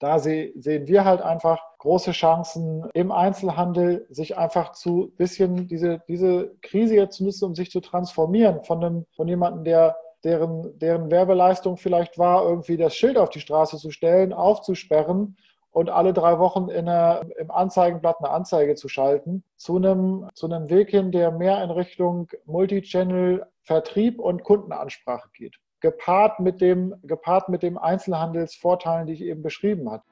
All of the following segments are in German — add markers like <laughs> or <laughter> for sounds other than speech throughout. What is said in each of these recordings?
da sehen wir halt einfach große Chancen im Einzelhandel, sich einfach zu bisschen diese, diese Krise jetzt zu nutzen, um sich zu transformieren von einem, von jemandem, der deren, deren Werbeleistung vielleicht war, irgendwie das Schild auf die Straße zu stellen, aufzusperren und alle drei Wochen in einer, im Anzeigenblatt eine Anzeige zu schalten, zu einem, zu einem Weg hin, der mehr in Richtung Multichannel, Vertrieb und Kundenansprache geht. Gepaart mit dem, gepaart mit dem Einzelhandelsvorteilen, die ich eben beschrieben habe.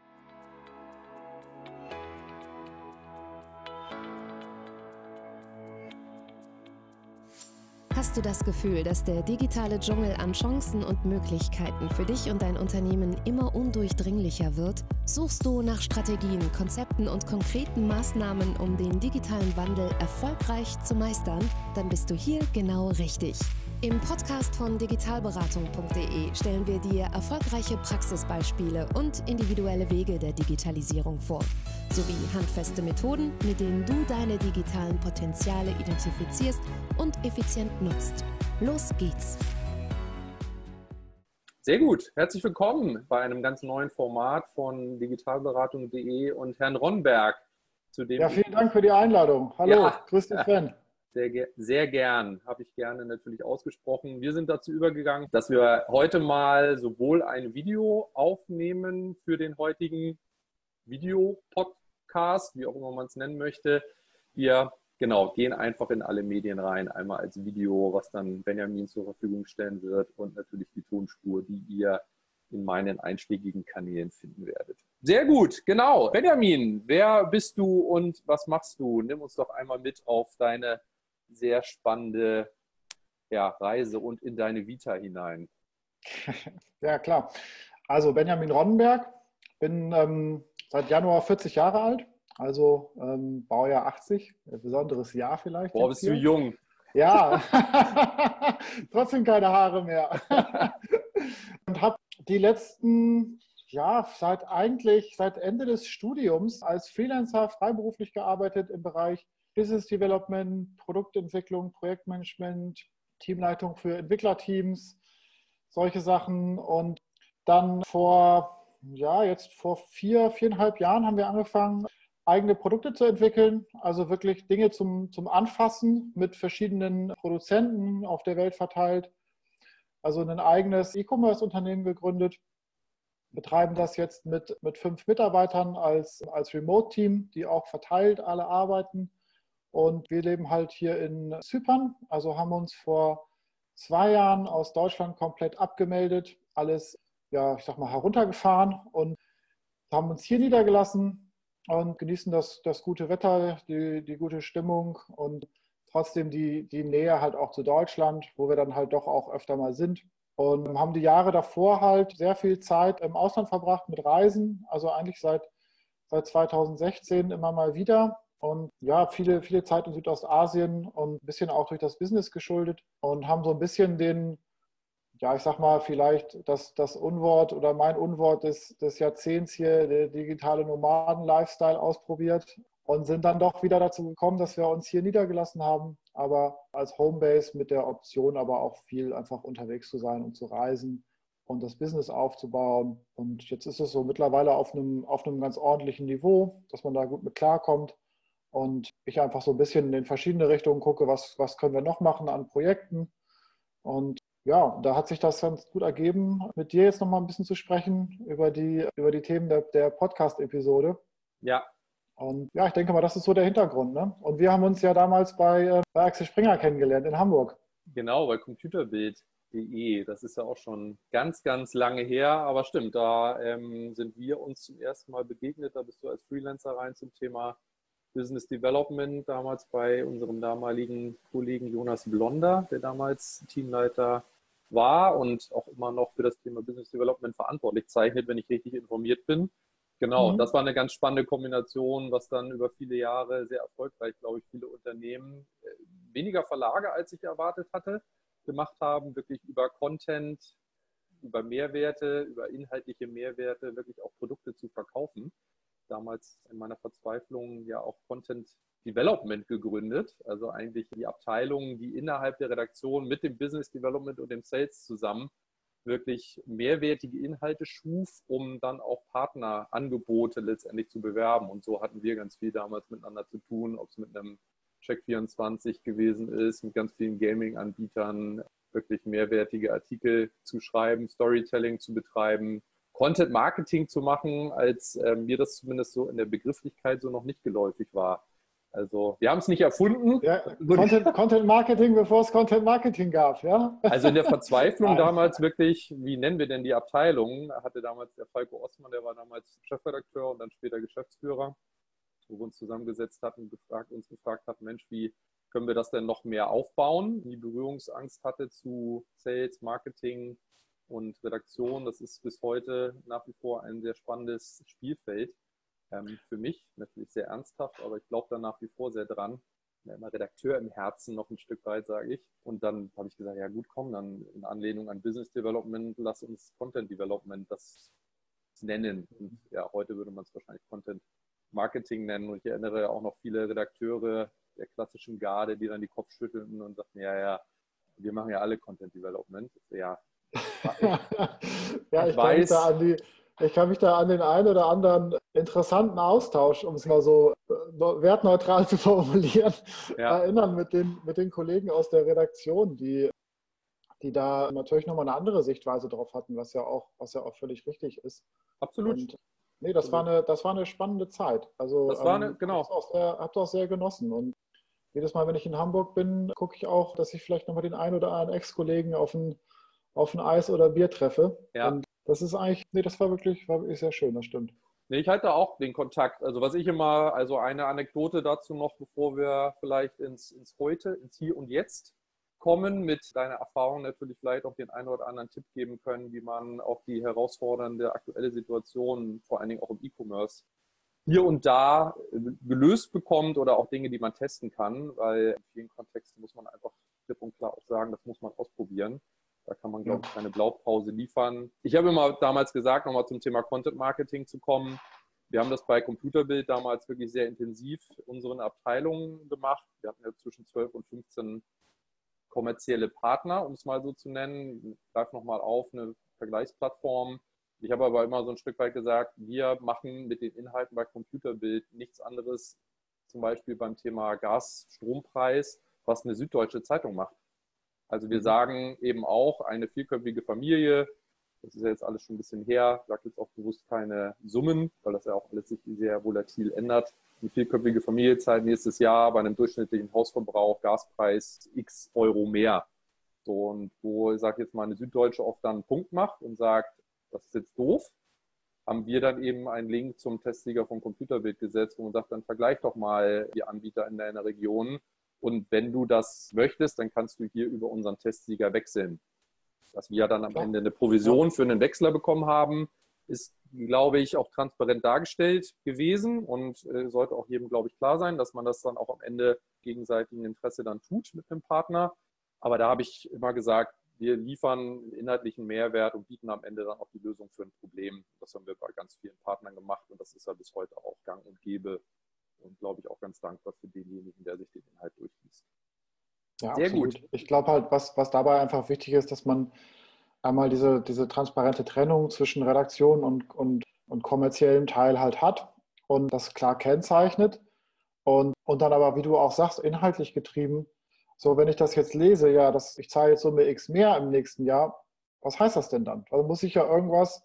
Hast du das Gefühl, dass der digitale Dschungel an Chancen und Möglichkeiten für dich und dein Unternehmen immer undurchdringlicher wird? Suchst du nach Strategien, Konzepten und konkreten Maßnahmen, um den digitalen Wandel erfolgreich zu meistern? Dann bist du hier genau richtig. Im Podcast von digitalberatung.de stellen wir dir erfolgreiche Praxisbeispiele und individuelle Wege der Digitalisierung vor, sowie handfeste Methoden, mit denen du deine digitalen Potenziale identifizierst und effizient nutzt. Los geht's! Sehr gut, herzlich willkommen bei einem ganz neuen Format von digitalberatung.de und Herrn Ronberg. Zu dem ja, vielen Dank für die Einladung. Hallo, ja. grüß dich, Sven. Sehr, sehr gern, habe ich gerne natürlich ausgesprochen. Wir sind dazu übergegangen, dass wir heute mal sowohl ein Video aufnehmen für den heutigen Videopodcast, wie auch immer man es nennen möchte. Wir genau, gehen einfach in alle Medien rein, einmal als Video, was dann Benjamin zur Verfügung stellen wird und natürlich die Tonspur, die ihr in meinen einschlägigen Kanälen finden werdet. Sehr gut, genau. Benjamin, wer bist du und was machst du? Nimm uns doch einmal mit auf deine sehr spannende ja, Reise und in deine Vita hinein. <laughs> Ja, klar. Also Benjamin Ronnenberg, bin ähm, seit Januar 40 Jahre alt, also ähm, Baujahr 80, ein besonderes Jahr vielleicht. Boah, bist hier. du jung. Ja, <laughs> <laughs> trotzdem keine Haare mehr. und habe die letzten, ja, seit eigentlich, seit Ende des Studiums als Freelancer freiberuflich gearbeitet im Bereich Business Development, Produktentwicklung, Projektmanagement, Teamleitung für Entwicklerteams, solche Sachen. Und dann vor, ja, jetzt vor vier, viereinhalb Jahren haben wir angefangen, eigene Produkte zu entwickeln, also wirklich Dinge zum, zum Anfassen mit verschiedenen Produzenten auf der Welt verteilt. Also ein eigenes E-Commerce-Unternehmen gegründet, betreiben das jetzt mit, mit fünf Mitarbeitern als, als Remote-Team, die auch verteilt alle arbeiten. Und wir leben halt hier in Zypern, also haben uns vor zwei Jahren aus Deutschland komplett abgemeldet, alles, ja, ich sag mal, heruntergefahren und haben uns hier niedergelassen und genießen das, das gute Wetter, die, die gute Stimmung und trotzdem die, die Nähe halt auch zu Deutschland, wo wir dann halt doch auch öfter mal sind. Und haben die Jahre davor halt sehr viel Zeit im Ausland verbracht mit Reisen, also eigentlich seit, seit 2016 immer mal wieder und ja, viele, viele Zeit in Südostasien und ein bisschen auch durch das Business geschuldet und haben so ein bisschen den, ja, ich sag mal, vielleicht das, das Unwort oder mein Unwort des, des Jahrzehnts hier, der digitale Nomaden-Lifestyle ausprobiert und sind dann doch wieder dazu gekommen, dass wir uns hier niedergelassen haben, aber als Homebase mit der Option, aber auch viel einfach unterwegs zu sein und zu reisen und das Business aufzubauen. Und jetzt ist es so mittlerweile auf einem, auf einem ganz ordentlichen Niveau, dass man da gut mit klarkommt und ich einfach so ein bisschen in verschiedene Richtungen gucke, was, was können wir noch machen an Projekten. Und ja, da hat sich das ganz gut ergeben, mit dir jetzt nochmal ein bisschen zu sprechen über die, über die Themen der, der Podcast-Episode. Ja. Und ja, ich denke mal, das ist so der Hintergrund. Ne? Und wir haben uns ja damals bei, äh, bei Axel Springer kennengelernt in Hamburg. Genau, bei computerbild.de. Das ist ja auch schon ganz, ganz lange her. Aber stimmt, da ähm, sind wir uns zum ersten Mal begegnet. Da bist du als Freelancer rein zum Thema Business Development damals bei unserem damaligen Kollegen Jonas Blonder, der damals Teamleiter war und auch immer noch für das Thema Business Development verantwortlich zeichnet, wenn ich richtig informiert bin. Genau, mhm. das war eine ganz spannende Kombination, was dann über viele Jahre sehr erfolgreich, glaube ich, viele Unternehmen, äh, weniger Verlage, als ich erwartet hatte, gemacht haben, wirklich über Content, über Mehrwerte, über inhaltliche Mehrwerte, wirklich auch Produkte zu verkaufen damals in meiner Verzweiflung ja auch Content Development gegründet. Also eigentlich die Abteilung, die innerhalb der Redaktion mit dem Business Development und dem Sales zusammen wirklich mehrwertige Inhalte schuf, um dann auch Partnerangebote letztendlich zu bewerben. Und so hatten wir ganz viel damals miteinander zu tun, ob es mit einem Check24 gewesen ist, mit ganz vielen Gaming-Anbietern, wirklich mehrwertige Artikel zu schreiben, Storytelling zu betreiben, Content Marketing zu machen, als äh, mir das zumindest so in der Begrifflichkeit so noch nicht geläufig war. Also wir haben es nicht erfunden. Ja, <laughs> Content, Content, Marketing, bevor es Content Marketing gab, ja? Also in der Verzweiflung <laughs> damals wirklich, wie nennen wir denn die Abteilung? Hatte damals der Falco Osman, der war damals Chefredakteur und dann später Geschäftsführer, wo wir uns zusammengesetzt hatten und gefragt, uns gefragt hatten, Mensch, wie können wir das denn noch mehr aufbauen? Die Berührungsangst hatte zu Sales, Marketing und Redaktion. Das ist bis heute nach wie vor ein sehr spannendes Spielfeld. Ähm, für mich natürlich sehr ernsthaft, aber ich glaube da nach wie vor sehr dran. Bin immer Redakteur im Herzen noch ein Stück weit, sage ich. Und dann habe ich gesagt, ja gut, komm, dann in Anlehnung an Business Development, lass uns Content Development das nennen. Und ja, heute würde man es wahrscheinlich Content Marketing nennen. Und ich erinnere auch noch viele Redakteure der klassischen Garde, die dann die Kopf schüttelten und sagten, ja, ja, wir machen ja alle Content Development. Ja, <laughs> ja, ich, ich weiß, da an die, ich kann mich da an den einen oder anderen interessanten Austausch, um es mal so äh, wertneutral <laughs> zu formulieren, ja. erinnern mit den, mit den Kollegen aus der Redaktion, die, die da natürlich nochmal eine andere Sichtweise drauf hatten, was ja auch, was ja auch völlig richtig ist. Absolut. Und, nee, das war, eine, das war eine spannende Zeit. Also, das war eine, ähm, genau. Hab's auch, auch sehr genossen. Und jedes Mal, wenn ich in Hamburg bin, gucke ich auch, dass ich vielleicht nochmal den einen oder anderen Ex-Kollegen auf ein, auf ein Eis oder Bier treffe. Ja. Und das ist eigentlich, nee, das war wirklich, war wirklich sehr schön, das stimmt. Nee, ich halte auch den Kontakt. Also was ich immer, also eine Anekdote dazu noch, bevor wir vielleicht ins, ins Heute, ins Hier und Jetzt kommen, mit deiner Erfahrung natürlich vielleicht auch den einen oder anderen Tipp geben können, wie man auch die herausfordernde aktuelle Situation, vor allen Dingen auch im E-Commerce, hier und da gelöst bekommt oder auch Dinge, die man testen kann, weil in vielen Kontexten muss man einfach klipp und klar auch sagen, das muss man ausprobieren. Da kann man, glaube ich, keine Blaupause liefern. Ich habe immer damals gesagt, nochmal zum Thema Content Marketing zu kommen. Wir haben das bei Computerbild damals wirklich sehr intensiv unseren Abteilungen gemacht. Wir hatten ja zwischen 12 und 15 kommerzielle Partner, um es mal so zu nennen. Ich greife nochmal auf, eine Vergleichsplattform. Ich habe aber immer so ein Stück weit gesagt, wir machen mit den Inhalten bei Computerbild nichts anderes, zum Beispiel beim Thema Gas-Strompreis, was eine süddeutsche Zeitung macht. Also wir mhm. sagen eben auch, eine vierköpfige Familie, das ist ja jetzt alles schon ein bisschen her, sagt jetzt auch bewusst keine Summen, weil das ja auch alles sich sehr volatil ändert. Eine vierköpfige Familie zahlt nächstes Jahr bei einem durchschnittlichen Hausverbrauch Gaspreis x Euro mehr. So, und wo, ich sage jetzt mal, eine Süddeutsche oft dann einen Punkt macht und sagt, das ist jetzt doof, haben wir dann eben einen Link zum Testsieger vom Computerbild gesetzt, wo man sagt, dann vergleich doch mal die Anbieter in deiner Region und wenn du das möchtest, dann kannst du hier über unseren Testsieger wechseln. Dass wir dann am Ende eine Provision für einen Wechsler bekommen haben, ist, glaube ich, auch transparent dargestellt gewesen und äh, sollte auch jedem, glaube ich, klar sein, dass man das dann auch am Ende gegenseitigen Interesse dann tut mit einem Partner. Aber da habe ich immer gesagt, wir liefern inhaltlichen Mehrwert und bieten am Ende dann auch die Lösung für ein Problem. Das haben wir bei ganz vielen Partnern gemacht und das ist ja bis heute auch gang und gäbe und glaube ich auch ganz dankbar für denjenigen, der sich den Inhalt durchliest. Ja, Sehr absolut. gut. Ich glaube halt, was, was dabei einfach wichtig ist, dass man einmal diese, diese transparente Trennung zwischen Redaktion und, und, und kommerziellem Teil halt hat und das klar kennzeichnet. Und, und dann aber, wie du auch sagst, inhaltlich getrieben. So, wenn ich das jetzt lese, ja, das, ich zahle jetzt Summe X mehr im nächsten Jahr, was heißt das denn dann? Also muss ich ja irgendwas,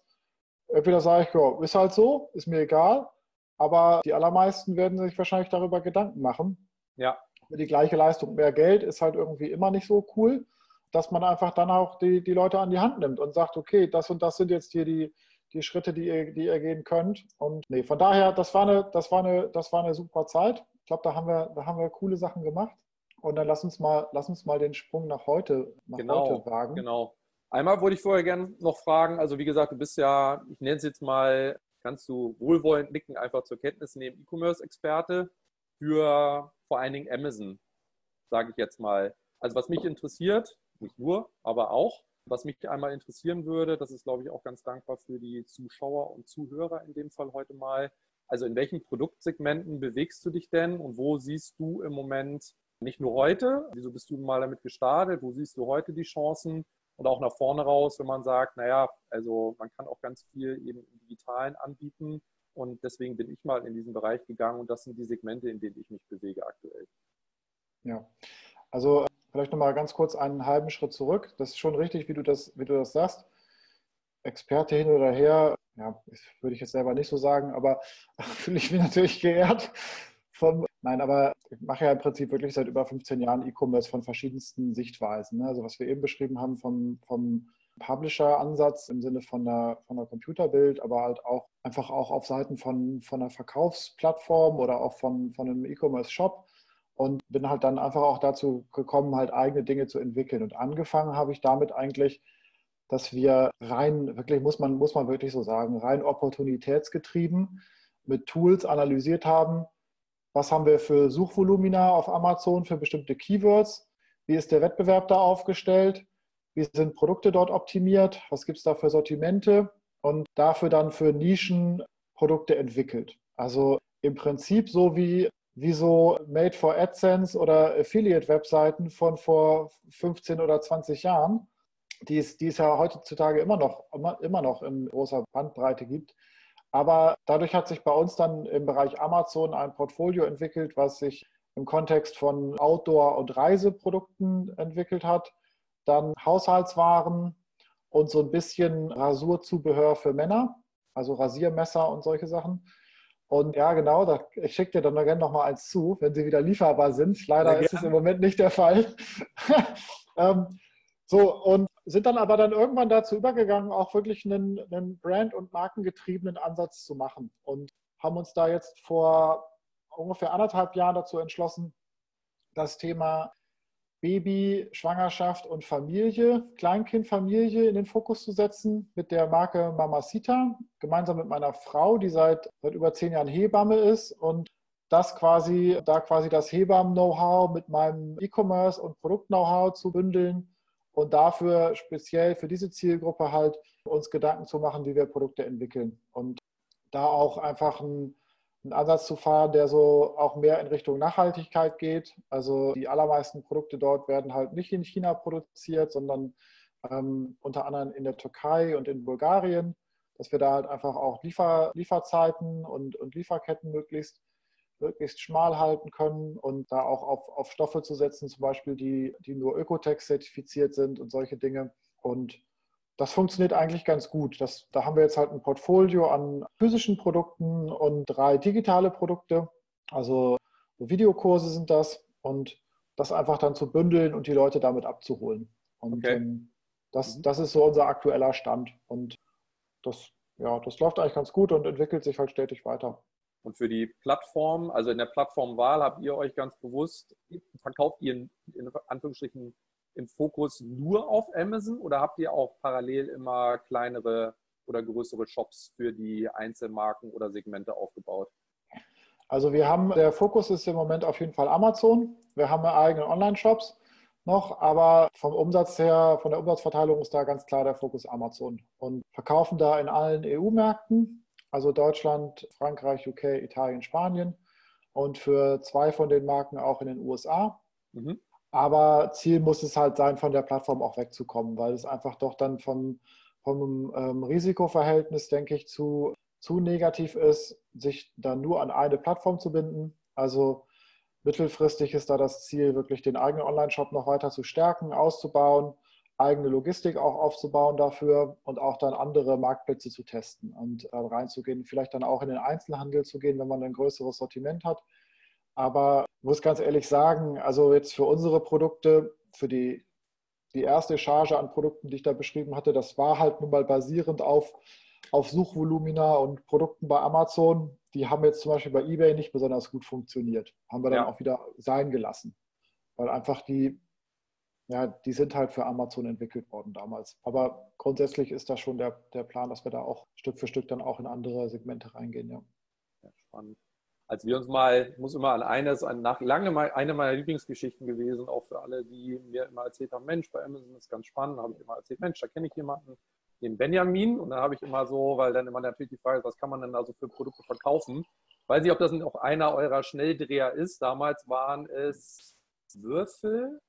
entweder sage ich, ja, ist halt so, ist mir egal, aber die allermeisten werden sich wahrscheinlich darüber Gedanken machen. Ja. Die gleiche Leistung, mehr Geld ist halt irgendwie immer nicht so cool, dass man einfach dann auch die, die Leute an die Hand nimmt und sagt, okay, das und das sind jetzt hier die, die Schritte, die ihr, die ihr gehen könnt. Und nee, von daher, das war eine, das war eine, das war eine super Zeit. Ich glaube, da haben wir, da haben wir coole Sachen gemacht. Und dann lass uns mal, lass uns mal den Sprung nach heute, nach genau, heute wagen. Genau. Einmal wollte ich vorher gerne noch fragen, also wie gesagt, du bist ja, ich nenne es jetzt mal kannst du wohlwollend nicken, einfach zur Kenntnis nehmen, E-Commerce-Experte für vor allen Dingen Amazon, sage ich jetzt mal. Also was mich interessiert, nicht nur, aber auch, was mich einmal interessieren würde, das ist, glaube ich, auch ganz dankbar für die Zuschauer und Zuhörer in dem Fall heute mal. Also in welchen Produktsegmenten bewegst du dich denn und wo siehst du im Moment nicht nur heute, wieso bist du mal damit gestartet, wo siehst du heute die Chancen und auch nach vorne raus, wenn man sagt, naja, also man kann auch ganz viel eben im Digitalen anbieten. Und deswegen bin ich mal in diesen Bereich gegangen und das sind die Segmente, in denen ich mich bewege aktuell. Ja, also vielleicht nochmal ganz kurz einen halben Schritt zurück. Das ist schon richtig, wie du das, wie du das sagst. Experte hin oder her, ja, würde ich jetzt selber nicht so sagen, aber <laughs> fühle ich mich natürlich geehrt. Von, nein, aber ich mache ja im Prinzip wirklich seit über 15 Jahren E-Commerce von verschiedensten Sichtweisen. Ne? Also was wir eben beschrieben haben vom, vom Publisher-Ansatz im Sinne von der, von der Computerbild, aber halt auch einfach auch auf Seiten von, von einer Verkaufsplattform oder auch von, von einem E-Commerce-Shop und bin halt dann einfach auch dazu gekommen, halt eigene Dinge zu entwickeln. Und angefangen habe ich damit eigentlich, dass wir rein, wirklich muss man, muss man wirklich so sagen, rein opportunitätsgetrieben mit Tools analysiert haben, was haben wir für Suchvolumina auf Amazon für bestimmte Keywords, wie ist der Wettbewerb da aufgestellt, wie sind Produkte dort optimiert, was gibt es da für Sortimente und dafür dann für Nischen Produkte entwickelt. Also im Prinzip so wie, wie so Made for AdSense oder Affiliate-Webseiten von vor 15 oder 20 Jahren die es, die es ja heutzutage immer noch, immer, immer noch in großer Bandbreite gibt. Aber dadurch hat sich bei uns dann im Bereich Amazon ein Portfolio entwickelt, was sich im Kontext von Outdoor- und Reiseprodukten entwickelt hat. Dann Haushaltswaren und so ein bisschen Rasurzubehör für Männer, also Rasiermesser und solche Sachen. Und ja, genau, da, ich schicke dir dann gerne noch mal eins zu, wenn sie wieder lieferbar sind. Leider ist es im Moment nicht der Fall. <laughs> ähm, so, und sind dann aber dann irgendwann dazu übergegangen, auch wirklich einen, einen Brand- und markengetriebenen Ansatz zu machen und haben uns da jetzt vor ungefähr anderthalb Jahren dazu entschlossen, das Thema Baby, Schwangerschaft und Familie, Kleinkindfamilie in den Fokus zu setzen mit der Marke Mamacita, gemeinsam mit meiner Frau, die seit, seit über zehn Jahren Hebamme ist und das quasi, da quasi das Hebammen-Know-how mit meinem E-Commerce und Produkt-Know-how zu bündeln und dafür speziell für diese Zielgruppe halt uns Gedanken zu machen, wie wir Produkte entwickeln und da auch einfach einen, einen Ansatz zu fahren, der so auch mehr in Richtung Nachhaltigkeit geht. Also die allermeisten Produkte dort werden halt nicht in China produziert, sondern ähm, unter anderem in der Türkei und in Bulgarien, dass wir da halt einfach auch Liefer, Lieferzeiten und, und Lieferketten möglichst möglichst schmal halten können und da auch auf, auf Stoffe zu setzen, zum Beispiel, die, die nur Ökotex zertifiziert sind und solche Dinge. Und das funktioniert eigentlich ganz gut. Das, da haben wir jetzt halt ein Portfolio an physischen Produkten und drei digitale Produkte. Also Videokurse sind das und das einfach dann zu bündeln und die Leute damit abzuholen. Und okay. ähm, das, mhm. das ist so unser aktueller Stand. Und das, ja, das läuft eigentlich ganz gut und entwickelt sich halt stetig weiter. Und für die Plattform, also in der Plattformwahl, habt ihr euch ganz bewusst, verkauft ihr in, Anführungsstrichen im Fokus nur auf Amazon oder habt ihr auch parallel immer kleinere oder größere Shops für die Einzelmarken oder Segmente aufgebaut? Also wir haben, der Fokus ist im Moment auf jeden Fall Amazon. Wir haben eigene Online-Shops noch, aber vom Umsatz her, von der Umsatzverteilung ist da ganz klar der Fokus Amazon und verkaufen da in allen EU-Märkten also Deutschland, Frankreich, UK, Italien, Spanien und für zwei von den Marken auch in den USA. Mhm. Aber Ziel muss es halt sein, von der Plattform auch wegzukommen, weil es einfach doch dann vom, vom ähm, Risikoverhältnis, denke ich, zu, zu negativ ist, sich dann nur an eine Plattform zu binden. Also mittelfristig ist da das Ziel, wirklich den eigenen Online-Shop noch weiter zu stärken, auszubauen eigene Logistik auch aufzubauen dafür und auch dann andere Marktplätze zu testen und äh, reinzugehen, vielleicht dann auch in den Einzelhandel zu gehen, wenn man ein größeres Sortiment hat. Aber ich muss ganz ehrlich sagen, also jetzt für unsere Produkte, für die, die erste Charge an Produkten, die ich da beschrieben hatte, das war halt nun mal basierend auf, auf Suchvolumina und Produkten bei Amazon. Die haben jetzt zum Beispiel bei eBay nicht besonders gut funktioniert. Haben wir dann ja. auch wieder sein gelassen. Weil einfach die ja, die sind halt für Amazon entwickelt worden damals. Aber grundsätzlich ist das schon der, der Plan, dass wir da auch Stück für Stück dann auch in andere Segmente reingehen, ja. ja spannend. Als wir uns mal, ich muss immer an eines, an nach lange mal eine meiner Lieblingsgeschichten gewesen, auch für alle, die mir immer erzählt haben, Mensch, bei Amazon ist ganz spannend, habe ich immer erzählt, Mensch, da kenne ich jemanden, den Benjamin. Und dann habe ich immer so, weil dann immer natürlich die Frage ist, was kann man denn da so für Produkte verkaufen? Weiß nicht, ob das auch einer eurer Schnelldreher ist. Damals waren es Würfel,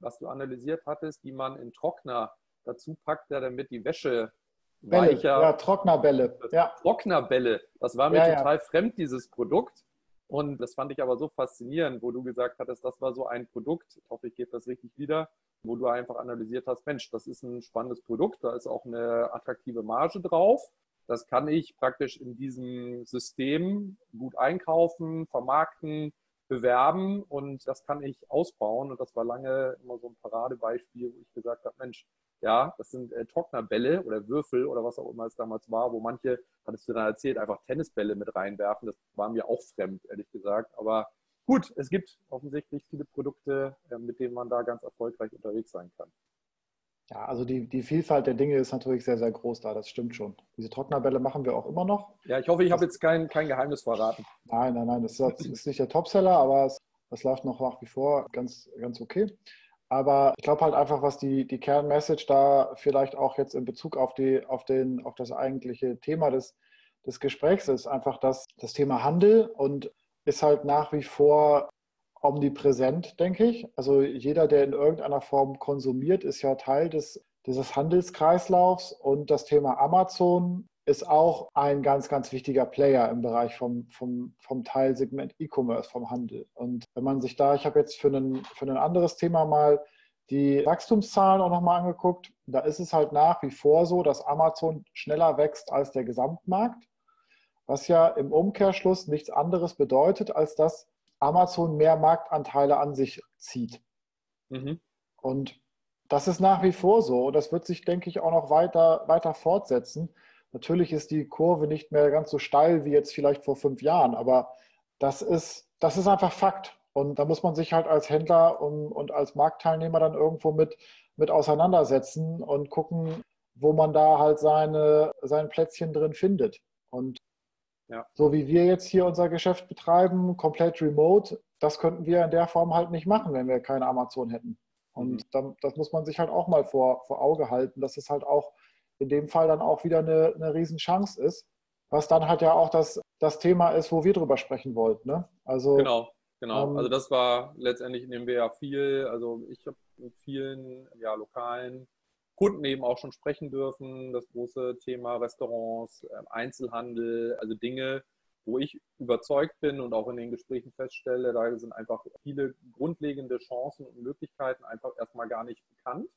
was du analysiert hattest, die man in Trockner dazu packt er damit die Wäsche Bälle, weicher. Ja, Trocknerbälle. Ja. Trocknerbälle. Das war mir ja, total ja. fremd, dieses Produkt. Und das fand ich aber so faszinierend, wo du gesagt hattest, das war so ein Produkt, ich hoffe, ich gebe das richtig wieder, wo du einfach analysiert hast, Mensch, das ist ein spannendes Produkt, da ist auch eine attraktive Marge drauf. Das kann ich praktisch in diesem System gut einkaufen, vermarkten, bewerben und das kann ich ausbauen. Und das war lange immer so ein Paradebeispiel, wo ich gesagt habe, Mensch, ja, das sind äh, Trocknerbälle oder Würfel oder was auch immer es damals war, wo manche, hattest du dann erzählt, einfach Tennisbälle mit reinwerfen. Das war mir auch fremd, ehrlich gesagt. Aber gut, es gibt offensichtlich viele Produkte, äh, mit denen man da ganz erfolgreich unterwegs sein kann. Ja, also die, die Vielfalt der Dinge ist natürlich sehr, sehr groß da, das stimmt schon. Diese Trocknerbälle machen wir auch immer noch. Ja, ich hoffe, ich habe jetzt kein, kein Geheimnis verraten. Nein, nein, nein, das ist nicht der Topseller, aber es, das läuft noch nach wie vor ganz, ganz okay. Aber ich glaube halt einfach, was die, die Kernmessage da vielleicht auch jetzt in Bezug auf, die, auf, den, auf das eigentliche Thema des, des Gesprächs ist, einfach das, das Thema Handel und ist halt nach wie vor omnipräsent, denke ich. Also jeder, der in irgendeiner Form konsumiert, ist ja Teil des, dieses Handelskreislaufs und das Thema Amazon ist auch ein ganz, ganz wichtiger Player im Bereich vom, vom, vom Teilsegment E-Commerce, vom Handel. Und wenn man sich da, ich habe jetzt für ein, für ein anderes Thema mal die Wachstumszahlen auch nochmal angeguckt, da ist es halt nach wie vor so, dass Amazon schneller wächst als der Gesamtmarkt, was ja im Umkehrschluss nichts anderes bedeutet, als dass Amazon mehr Marktanteile an sich zieht. Mhm. Und das ist nach wie vor so. Das wird sich, denke ich, auch noch weiter, weiter fortsetzen. Natürlich ist die Kurve nicht mehr ganz so steil wie jetzt vielleicht vor fünf Jahren, aber das ist, das ist einfach Fakt. Und da muss man sich halt als Händler und, und als Marktteilnehmer dann irgendwo mit, mit auseinandersetzen und gucken, wo man da halt seine, sein Plätzchen drin findet. Und ja. So wie wir jetzt hier unser Geschäft betreiben, komplett remote, das könnten wir in der Form halt nicht machen, wenn wir keine Amazon hätten. Und mhm. dann, das muss man sich halt auch mal vor, vor Auge halten, dass es halt auch in dem Fall dann auch wieder eine, eine Riesenchance ist, was dann halt ja auch das, das Thema ist, wo wir drüber sprechen wollten. Ne? Also, genau, genau. Ähm, also das war letztendlich, nehmen wir ja viel, also ich habe mit vielen ja, lokalen Kunden eben auch schon sprechen dürfen. Das große Thema Restaurants, ähm, Einzelhandel, also Dinge, wo ich überzeugt bin und auch in den Gesprächen feststelle, da sind einfach viele grundlegende Chancen und Möglichkeiten einfach erstmal gar nicht bekannt.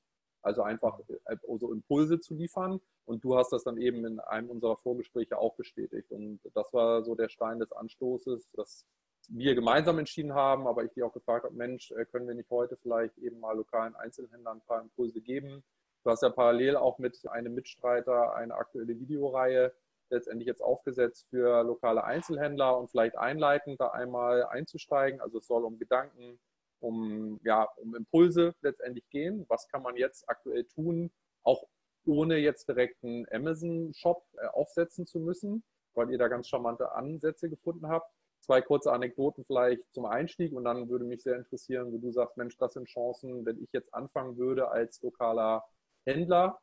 Also einfach also Impulse zu liefern. Und du hast das dann eben in einem unserer Vorgespräche auch bestätigt. Und das war so der Stein des Anstoßes, dass wir gemeinsam entschieden haben, aber ich dir auch gefragt habe, Mensch, äh, können wir nicht heute vielleicht eben mal lokalen Einzelhändlern ein paar Impulse geben? Du hast ja parallel auch mit einem Mitstreiter eine aktuelle Videoreihe letztendlich jetzt aufgesetzt für lokale Einzelhändler und vielleicht einleitend da einmal einzusteigen. Also es soll um Gedanken, um, ja, um Impulse letztendlich gehen. Was kann man jetzt aktuell tun, auch ohne jetzt direkt einen Amazon-Shop äh, aufsetzen zu müssen, weil ihr da ganz charmante Ansätze gefunden habt. Zwei kurze Anekdoten vielleicht zum Einstieg und dann würde mich sehr interessieren, wo du sagst, Mensch, das sind Chancen, wenn ich jetzt anfangen würde als lokaler Händler,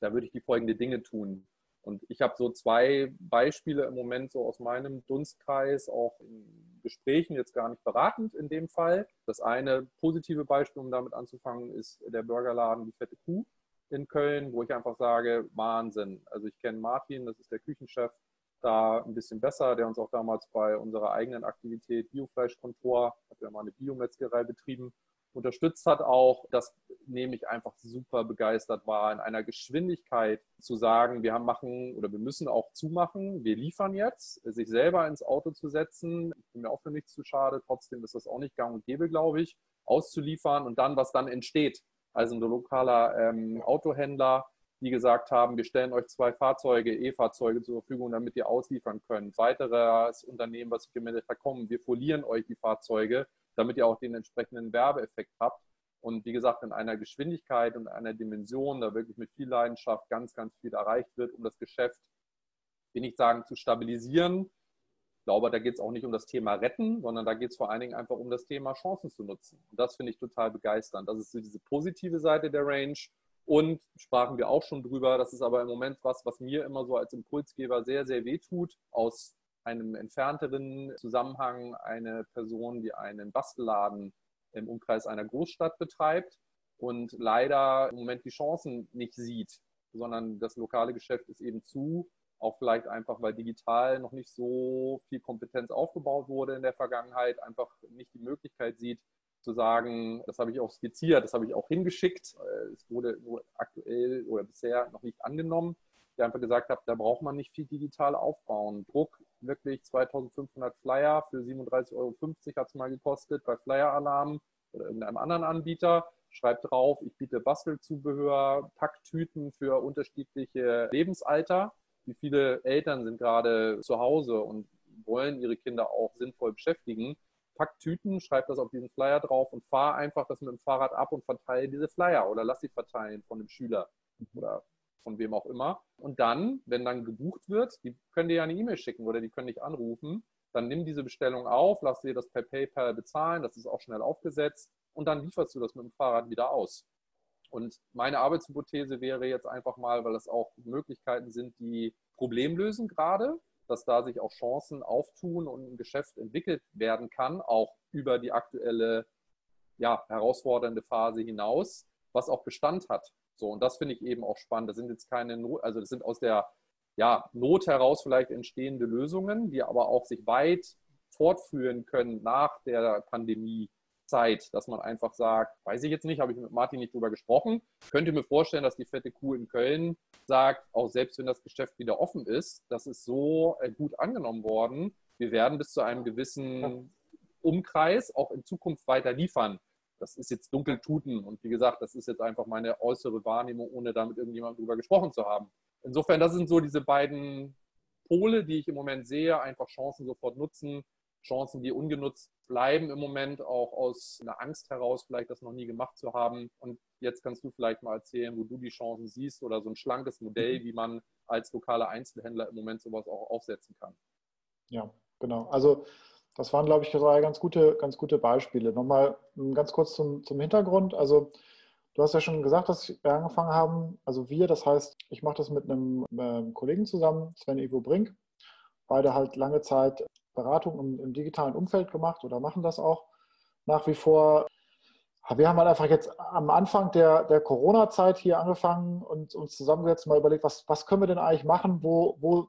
da würde ich die folgenden Dinge tun. Und ich habe so zwei Beispiele im Moment so aus meinem Dunstkreis, auch in Gesprächen, jetzt gar nicht beratend in dem Fall. Das eine positive Beispiel, um damit anzufangen, ist der Burgerladen Die Fette Kuh in Köln, wo ich einfach sage, Wahnsinn. Also ich kenne Martin, das ist der Küchenchef, da ein bisschen besser, der uns auch damals bei unserer eigenen Aktivität Biofleischkontor, hat ja mal eine Biometzgerei betrieben, unterstützt hat auch, das nehme ich einfach super begeistert war, in einer Geschwindigkeit zu sagen, wir haben machen oder wir müssen auch zumachen, wir liefern jetzt, sich selber ins Auto zu setzen, bin mir auch für nichts zu schade, trotzdem ist das auch nicht gang und gäbe, glaube ich, auszuliefern und dann, was dann entsteht. Also ein lokaler ähm, Autohändler, die gesagt haben, wir stellen euch zwei Fahrzeuge, E-Fahrzeuge zur Verfügung, damit ihr ausliefern könnt. Weiteres Unternehmen, was sich gemeldet hat, komm, wir folieren euch die Fahrzeuge damit ihr auch den entsprechenden Werbeeffekt habt. Und wie gesagt, in einer Geschwindigkeit und einer Dimension, da wirklich mit viel Leidenschaft ganz, ganz viel erreicht wird, um das Geschäft, will nicht sagen, zu stabilisieren. Ich glaube, da geht es auch nicht um das Thema retten, sondern da geht es vor allen Dingen einfach um das Thema Chancen zu nutzen. Und das finde ich total begeisternd. Das ist so diese positive Seite der Range. Und sprachen wir auch schon drüber, das ist aber im Moment was, was mir immer so als Impulsgeber sehr, sehr weh tut, aus einem entfernteren Zusammenhang eine Person, die einen Bastelladen im Umkreis einer Großstadt betreibt und leider im Moment die Chancen nicht sieht, sondern das lokale Geschäft ist eben zu, auch vielleicht einfach, weil digital noch nicht so viel Kompetenz aufgebaut wurde in der Vergangenheit, einfach nicht die Möglichkeit sieht, zu sagen, das habe ich auch skizziert, das habe ich auch hingeschickt. Äh, es wurde nur aktuell oder bisher noch nicht angenommen. Ich einfach gesagt habe, da braucht man nicht viel digital aufbauen. Druck wirklich 2500 Flyer für 37,50 Euro hat es mal gekostet bei Flyer Alarm oder irgendeinem anderen Anbieter. Schreibt drauf, ich biete Bastelzubehör, Packtüten für unterschiedliche Lebensalter. Wie viele Eltern sind gerade zu Hause und wollen ihre Kinder auch sinnvoll beschäftigen? pack Tüten, schreib das auf diesen Flyer drauf und fahr einfach das mit dem Fahrrad ab und verteile diese Flyer oder lass sie verteilen von dem Schüler oder von wem auch immer. Und dann, wenn dann gebucht wird, die können dir ja eine E-Mail schicken oder die können dich anrufen, dann nimm diese Bestellung auf, lass dir das per PayPal bezahlen, das ist auch schnell aufgesetzt und dann lieferst du das mit dem Fahrrad wieder aus. Und meine Arbeitshypothese wäre jetzt einfach mal, weil das auch Möglichkeiten sind, die Problem lösen gerade, dass da sich auch Chancen auftun und ein Geschäft entwickelt werden kann, auch über die aktuelle ja, herausfordernde Phase hinaus, was auch Bestand hat. So, und das finde ich eben auch spannend. Das sind jetzt keine Not, also das sind aus der ja, Not heraus vielleicht entstehende Lösungen, die aber auch sich weit fortführen können nach der Pandemie Zeit, dass man einfach sagt, weiß ich jetzt nicht, habe ich mit Martin nicht drüber gesprochen, könnte mir vorstellen, dass die fette Kuh in Köln sagt, auch selbst wenn das Geschäft wieder offen ist, das ist so äh, gut angenommen worden, wir werden bis zu einem gewissen Umkreis auch in Zukunft weiter liefern. Das ist jetzt Dunkeltuten und wie gesagt, das ist jetzt einfach meine äußere Wahrnehmung, ohne damit irgendjemand drüber gesprochen zu haben. Insofern, das sind so diese beiden Pole, die ich im Moment sehe, einfach Chancen sofort nutzen, Chancen, die ungenutzt bleiben im Moment, auch aus einer Angst heraus, vielleicht das noch nie gemacht zu haben. Und jetzt kannst du vielleicht mal erzählen, wo du die Chancen siehst oder so ein schlankes Modell, mhm. wie man als lokaler Einzelhändler im Moment sowas auch aufsetzen kann. Ja, genau. Also das waren, glaube ich, drei ganz gute, ganz gute Beispiele. Nochmal ganz kurz zum, zum Hintergrund. Also du hast ja schon gesagt, dass wir angefangen haben, also wir, das heißt, ich mache das mit einem, einem Kollegen zusammen, Sven Ivo Brink. Beide halt lange Zeit Beratung im, im digitalen Umfeld gemacht oder machen das auch nach wie vor. Wir haben halt einfach jetzt am Anfang der, der Corona-Zeit hier angefangen und uns zusammengesetzt und mal überlegt, was, was können wir denn eigentlich machen, wo, wo,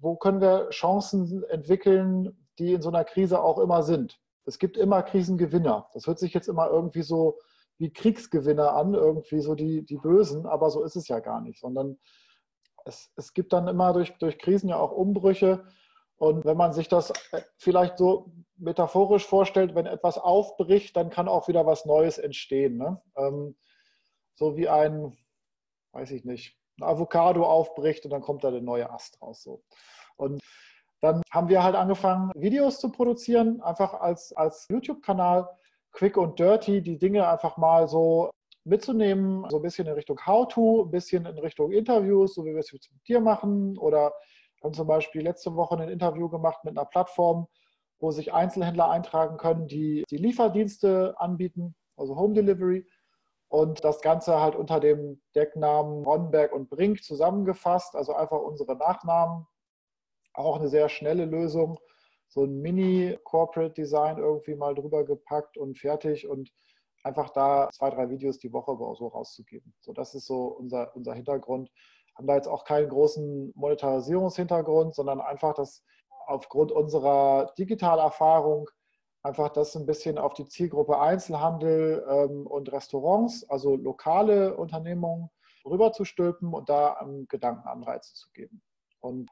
wo können wir Chancen entwickeln, die in so einer Krise auch immer sind. Es gibt immer Krisengewinner. Das hört sich jetzt immer irgendwie so wie Kriegsgewinner an, irgendwie so die, die Bösen, aber so ist es ja gar nicht, sondern es, es gibt dann immer durch, durch Krisen ja auch Umbrüche und wenn man sich das äh, vielleicht so metaphorisch vorstellt, wenn etwas aufbricht, dann kann auch wieder was Neues entstehen. Ne? Ähm, so wie ein, weiß ich nicht, ein Avocado aufbricht und dann kommt da der neue Ast raus. So. Und dann haben wir halt angefangen, Videos zu produzieren, einfach als, als YouTube-Kanal, quick und dirty, die Dinge einfach mal so mitzunehmen, so ein bisschen in Richtung How-To, ein bisschen in Richtung Interviews, so wie wir es jetzt mit dir machen oder haben zum Beispiel letzte Woche ein Interview gemacht mit einer Plattform, wo sich Einzelhändler eintragen können, die die Lieferdienste anbieten, also Home Delivery. Und das Ganze halt unter dem Decknamen Ronnenberg und Brink zusammengefasst, also einfach unsere Nachnamen. Auch eine sehr schnelle Lösung. So ein Mini-Corporate-Design irgendwie mal drüber gepackt und fertig und einfach da zwei, drei Videos die Woche so rauszugeben. So, das ist so unser, unser Hintergrund haben da jetzt auch keinen großen Monetarisierungshintergrund, sondern einfach das aufgrund unserer Digitalerfahrung einfach das ein bisschen auf die Zielgruppe Einzelhandel ähm, und Restaurants, also lokale Unternehmungen, rüberzustülpen und da ähm, Gedankenanreize zu geben. Und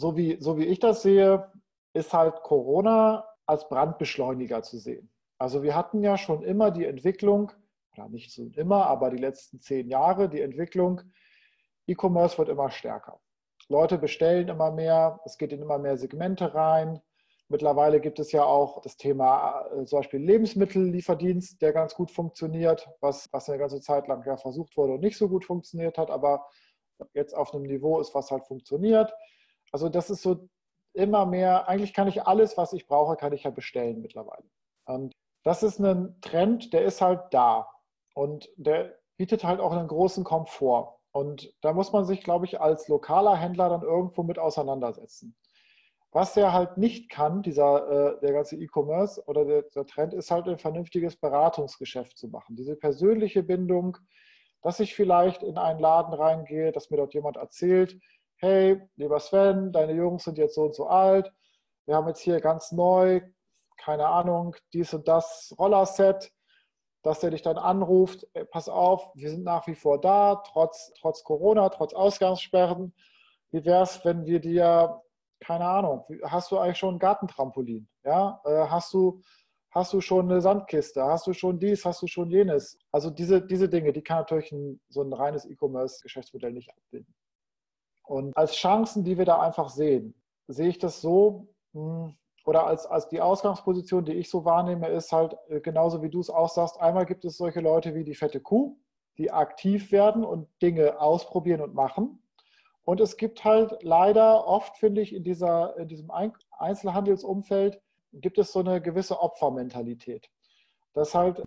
so wie, so wie ich das sehe, ist halt Corona als Brandbeschleuniger zu sehen. Also wir hatten ja schon immer die Entwicklung, oder nicht so immer, aber die letzten zehn Jahre die Entwicklung, E-Commerce wird immer stärker. Leute bestellen immer mehr, es geht in immer mehr Segmente rein. Mittlerweile gibt es ja auch das Thema äh, zum Beispiel Lebensmittellieferdienst, der ganz gut funktioniert, was, was eine ganze Zeit lang ja versucht wurde und nicht so gut funktioniert hat, aber jetzt auf einem Niveau ist, was halt funktioniert. Also das ist so immer mehr, eigentlich kann ich alles, was ich brauche, kann ich ja bestellen mittlerweile. Und das ist ein Trend, der ist halt da und der bietet halt auch einen großen Komfort. Und da muss man sich, glaube ich, als lokaler Händler dann irgendwo mit auseinandersetzen. Was er halt nicht kann, dieser, äh, der ganze E-Commerce oder der, der, Trend, ist halt ein vernünftiges Beratungsgeschäft zu machen. Diese persönliche Bindung, dass ich vielleicht in einen Laden reingehe, dass mir dort jemand erzählt, hey, lieber Sven, deine Jungs sind jetzt so und so alt, wir haben jetzt hier ganz neu, keine Ahnung, dies und das Rollerset, dass der dich dann anruft, ey, pass auf, wir sind nach wie vor da, trotz, trotz Corona, trotz Ausgangssperren. Wie wäre es, wenn wir dir keine Ahnung, hast du eigentlich schon ein Gartentrampolin? Ja? Äh, hast, du, hast du schon eine Sandkiste? Hast du schon dies? Hast du schon jenes? Also diese, diese Dinge, die kann natürlich ein, so ein reines E-Commerce-Geschäftsmodell nicht abbilden. Und als Chancen, die wir da einfach sehen, sehe ich das so, hm, oder als, als die Ausgangsposition, die ich so wahrnehme, ist halt äh, genauso wie du es auch sagst, einmal gibt es solche Leute wie die fette Kuh, die aktiv werden und Dinge ausprobieren und machen. Und es gibt halt leider oft, finde ich, in, dieser, in diesem Einzelhandelsumfeld, gibt es so eine gewisse Opfermentalität. Dass halt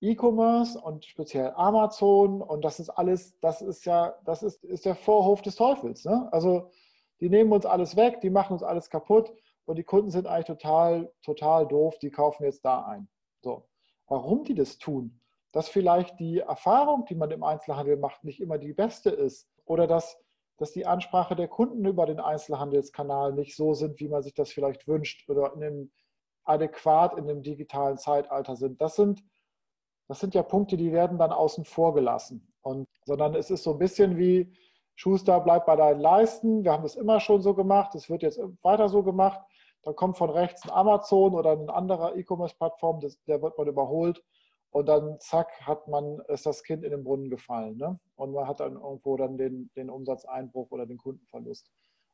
E-Commerce und speziell Amazon und das ist alles, das ist ja, das ist, ist der Vorhof des Teufels. Ne? Also die nehmen uns alles weg, die machen uns alles kaputt und die Kunden sind eigentlich total, total doof, die kaufen jetzt da ein. So. Warum die das tun? Dass vielleicht die Erfahrung, die man im Einzelhandel macht, nicht immer die beste ist oder dass dass die Ansprache der Kunden über den Einzelhandelskanal nicht so sind, wie man sich das vielleicht wünscht oder in dem, adäquat in dem digitalen Zeitalter sind. Das sind, das sind ja Punkte, die werden dann außen vor gelassen. Und, sondern es ist so ein bisschen wie Schuster, bleib bei deinen Leisten. Wir haben das immer schon so gemacht. Es wird jetzt weiter so gemacht. Dann kommt von rechts ein Amazon oder eine andere E-Commerce-Plattform, der wird man überholt. Und dann zack, hat man, ist das Kind in den Brunnen gefallen. Ne? Und man hat dann irgendwo dann den, den Umsatzeinbruch oder den Kundenverlust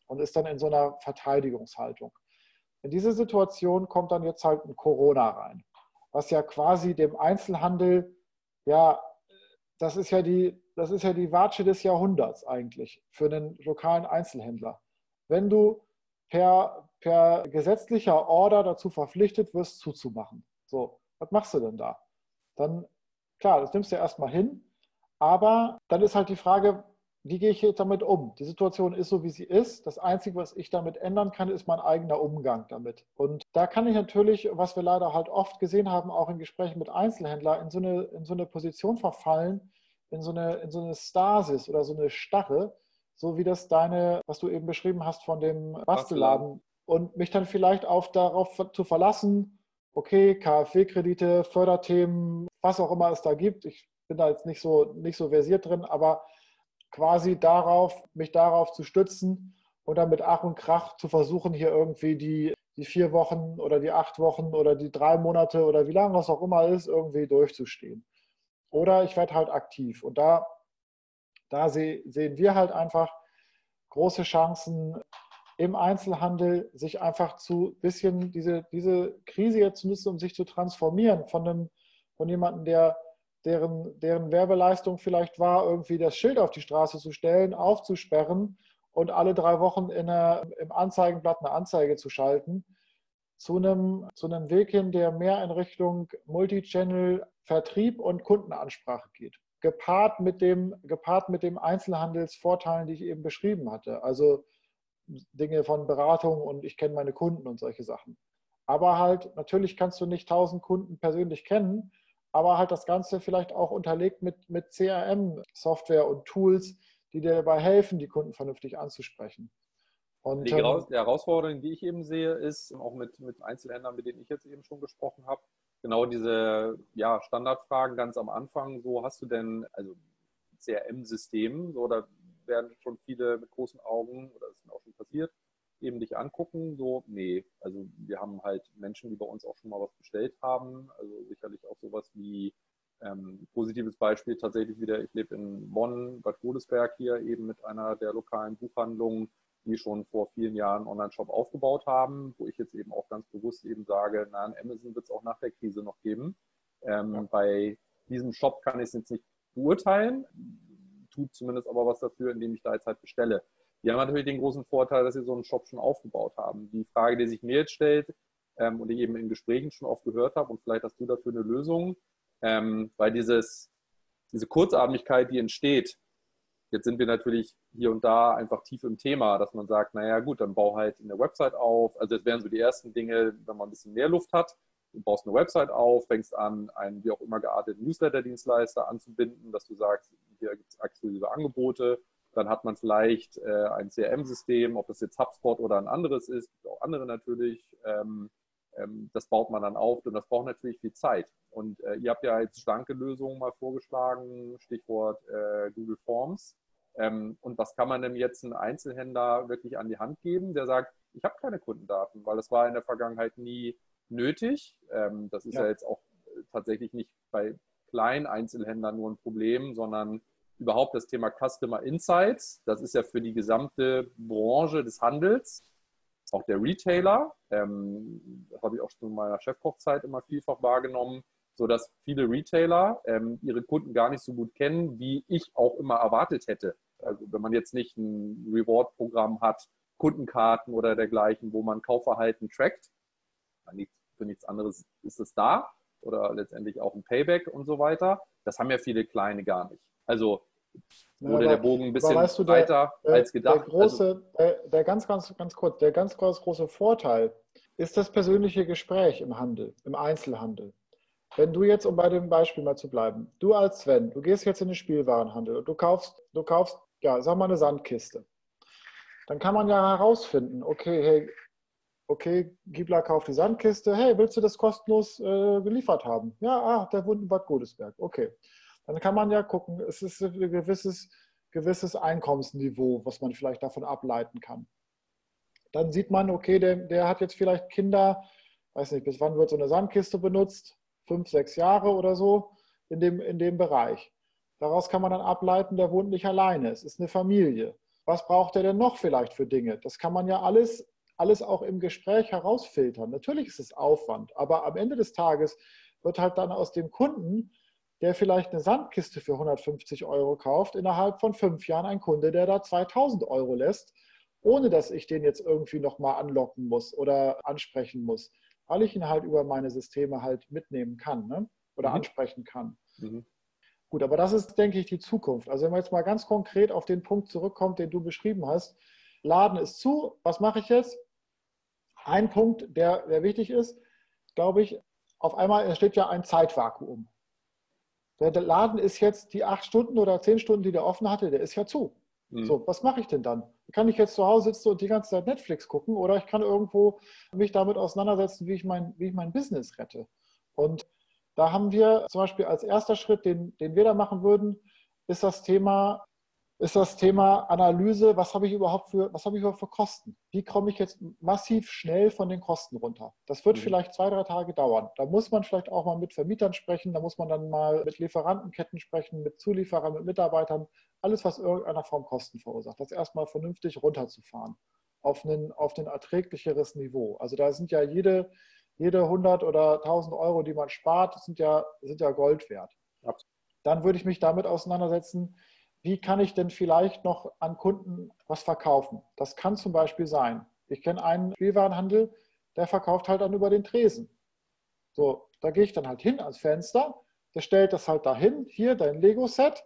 und ist dann in so einer Verteidigungshaltung. In diese Situation kommt dann jetzt halt ein Corona rein, was ja quasi dem Einzelhandel, ja, das ist ja die, das ist ja die Watsche des Jahrhunderts eigentlich für einen lokalen Einzelhändler. Wenn du per, per gesetzlicher Order dazu verpflichtet wirst, zuzumachen. So, was machst du denn da? dann, klar, das nimmst du erstmal hin, aber dann ist halt die Frage, wie gehe ich jetzt damit um? Die Situation ist so, wie sie ist. Das Einzige, was ich damit ändern kann, ist mein eigener Umgang damit. Und da kann ich natürlich, was wir leider halt oft gesehen haben, auch in Gesprächen mit Einzelhändlern, in so eine, in so eine Position verfallen, in so, eine, in so eine Stasis oder so eine Starre, so wie das deine, was du eben beschrieben hast von dem Bastelladen. Und mich dann vielleicht auch darauf zu verlassen, okay, KfW-Kredite, Förderthemen, was auch immer es da gibt. Ich bin da jetzt nicht so, nicht so versiert drin, aber quasi darauf, mich darauf zu stützen und dann mit Ach und Krach zu versuchen, hier irgendwie die, die vier Wochen oder die acht Wochen oder die drei Monate oder wie lange es auch immer ist, irgendwie durchzustehen. Oder ich werde halt aktiv. Und da, da sehen wir halt einfach große Chancen, im Einzelhandel sich einfach zu bisschen diese, diese Krise jetzt zu nutzen, um sich zu transformieren von von jemandem, der deren, deren Werbeleistung vielleicht war, irgendwie das Schild auf die Straße zu stellen, aufzusperren und alle drei Wochen in einer, im Anzeigenblatt eine Anzeige zu schalten, zu einem, zu einem Weg hin, der mehr in Richtung Multichannel Vertrieb und Kundenansprache geht. Gepaart mit dem, gepaart mit dem Einzelhandelsvorteilen, die ich eben beschrieben hatte. Also Dinge von Beratung und ich kenne meine Kunden und solche Sachen. Aber halt, natürlich kannst du nicht 1000 Kunden persönlich kennen, aber halt das Ganze vielleicht auch unterlegt mit, mit CRM-Software und Tools, die dir dabei helfen, die Kunden vernünftig anzusprechen. Und, die, ähm, die Herausforderung, die ich eben sehe, ist, auch mit, mit Einzelhändlern, mit denen ich jetzt eben schon gesprochen habe, genau diese ja, Standardfragen ganz am Anfang. So hast du denn, also CRM-System, so, oder werden schon viele mit großen Augen, oder das ist auch schon passiert, eben dich angucken. So, nee, also wir haben halt Menschen, die bei uns auch schon mal was bestellt haben. Also sicherlich auch sowas wie ähm, positives Beispiel tatsächlich wieder, ich lebe in Bonn, Bad Godesberg hier eben mit einer der lokalen Buchhandlungen, die schon vor vielen Jahren einen Online-Shop aufgebaut haben, wo ich jetzt eben auch ganz bewusst eben sage, na, ein Amazon wird es auch nach der Krise noch geben. Ähm, ja. Bei diesem Shop kann ich es jetzt nicht beurteilen tut zumindest aber was dafür, indem ich da jetzt halt bestelle. Die haben natürlich den großen Vorteil, dass sie so einen Shop schon aufgebaut haben. Die Frage, die sich mir jetzt stellt ähm, und die ich eben in Gesprächen schon oft gehört habe, und vielleicht hast du dafür eine Lösung, ähm, weil dieses, diese Kurzatmigkeit, die entsteht, Jetzt sind wir natürlich hier und da einfach tief im Thema, dass man sagt, naja gut, dann bau halt eine Website auf. Also das wären so die ersten Dinge, wenn man ein bisschen mehr Luft hat. Du baust eine Website auf, fängst an, einen wie auch immer gearteten Newsletter-Dienstleister anzubinden, dass du sagst, hier gibt es exklusive Angebote. Dann hat man vielleicht äh, ein CRM-System, ob das jetzt HubSpot oder ein anderes ist, auch andere natürlich. Ähm, ähm, das baut man dann auf und das braucht natürlich viel Zeit. Und äh, ihr habt ja jetzt schlanke Lösungen mal vorgeschlagen, Stichwort äh, Google Forms. Ähm, und was kann man denn jetzt einem Einzelhändler wirklich an die Hand geben, der sagt, ich habe keine Kundendaten, weil das war in der Vergangenheit nie nötig. Ähm, das ist ja. ja jetzt auch äh, tatsächlich nicht bei kleinen Einzelhändlern nur ein Problem, sondern überhaupt das Thema Customer Insights. Das ist ja für die gesamte Branche des Handels, auch der Retailer, ähm, das habe ich auch schon in meiner Chefkochzeit immer vielfach wahrgenommen, sodass viele Retailer ähm, ihre Kunden gar nicht so gut kennen, wie ich auch immer erwartet hätte. Also wenn man jetzt nicht ein Reward-Programm hat, Kundenkarten oder dergleichen, wo man Kaufverhalten trackt, für nichts anderes ist es da oder letztendlich auch ein Payback und so weiter. Das haben ja viele kleine gar nicht. Also wurde ja, der Bogen ein bisschen weißt du, weiter der, als gedacht. Der große, also, der, der, ganz, ganz, ganz kurz, der ganz, ganz große Vorteil ist das persönliche Gespräch im Handel, im Einzelhandel. Wenn du jetzt, um bei dem Beispiel mal zu bleiben, du als Sven, du gehst jetzt in den Spielwarenhandel und du kaufst, du kaufst, ja, sag mal eine Sandkiste. Dann kann man ja herausfinden, okay, hey, okay, Giebler kauft die Sandkiste, hey, willst du das kostenlos äh, geliefert haben? Ja, ah, der wohnt in Bad Godesberg, okay. Dann kann man ja gucken, es ist ein gewisses, gewisses Einkommensniveau, was man vielleicht davon ableiten kann. Dann sieht man, okay, der, der hat jetzt vielleicht Kinder, weiß nicht, bis wann wird so eine Sandkiste benutzt? fünf, sechs Jahre oder so in dem, in dem Bereich. Daraus kann man dann ableiten, der wohnt nicht alleine, es ist eine Familie. Was braucht er denn noch vielleicht für Dinge? Das kann man ja alles, alles auch im Gespräch herausfiltern. Natürlich ist es Aufwand, aber am Ende des Tages wird halt dann aus dem Kunden, der vielleicht eine Sandkiste für 150 Euro kauft, innerhalb von fünf Jahren ein Kunde, der da 2000 Euro lässt, ohne dass ich den jetzt irgendwie nochmal anlocken muss oder ansprechen muss weil ich ihn halt über meine Systeme halt mitnehmen kann ne? oder mhm. ansprechen kann. Mhm. Gut, aber das ist, denke ich, die Zukunft. Also wenn man jetzt mal ganz konkret auf den Punkt zurückkommt, den du beschrieben hast, Laden ist zu, was mache ich jetzt? Ein Punkt, der, der wichtig ist, glaube ich, auf einmal entsteht ja ein Zeitvakuum. Der Laden ist jetzt die acht Stunden oder zehn Stunden, die der offen hatte, der ist ja zu. Mhm. So, was mache ich denn dann? Kann ich jetzt zu Hause sitzen und die ganze Zeit Netflix gucken oder ich kann irgendwo mich damit auseinandersetzen, wie ich mein, wie ich mein Business rette. Und da haben wir zum Beispiel als erster Schritt, den, den wir da machen würden, ist das Thema ist das Thema Analyse, was habe ich überhaupt für, was habe ich überhaupt für Kosten? Wie komme ich jetzt massiv schnell von den Kosten runter? Das wird mhm. vielleicht zwei, drei Tage dauern. Da muss man vielleicht auch mal mit Vermietern sprechen, da muss man dann mal mit Lieferantenketten sprechen, mit Zulieferern, mit Mitarbeitern, alles, was irgendeiner Form Kosten verursacht, das erstmal vernünftig runterzufahren auf ein, auf ein erträglicheres Niveau. Also da sind ja jede, jede 100 oder 1000 Euro, die man spart, sind ja, sind ja Gold wert. Absolut. Dann würde ich mich damit auseinandersetzen, wie kann ich denn vielleicht noch an Kunden was verkaufen? Das kann zum Beispiel sein, ich kenne einen Spielwarenhandel, der verkauft halt dann über den Tresen. So, da gehe ich dann halt hin ans Fenster, der stellt das halt dahin, hier dein Lego-Set,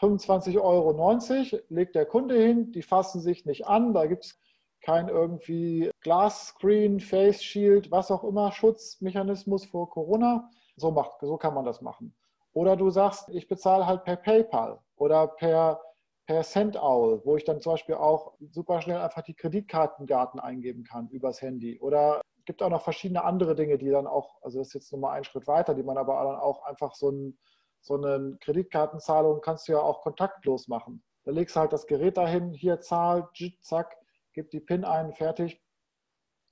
25,90 Euro legt der Kunde hin, die fassen sich nicht an, da gibt es kein irgendwie Glasscreen, Face Shield, was auch immer, Schutzmechanismus vor Corona. So, macht, so kann man das machen. Oder du sagst, ich bezahle halt per PayPal oder per, per Sendowl, wo ich dann zum Beispiel auch super schnell einfach die Kreditkartendaten eingeben kann übers Handy. Oder es gibt auch noch verschiedene andere Dinge, die dann auch, also das ist jetzt nochmal ein Schritt weiter, die man aber dann auch einfach so, ein, so eine Kreditkartenzahlung kannst du ja auch kontaktlos machen. Da legst du halt das Gerät dahin, hier Zahl, zack, gib die PIN ein, fertig.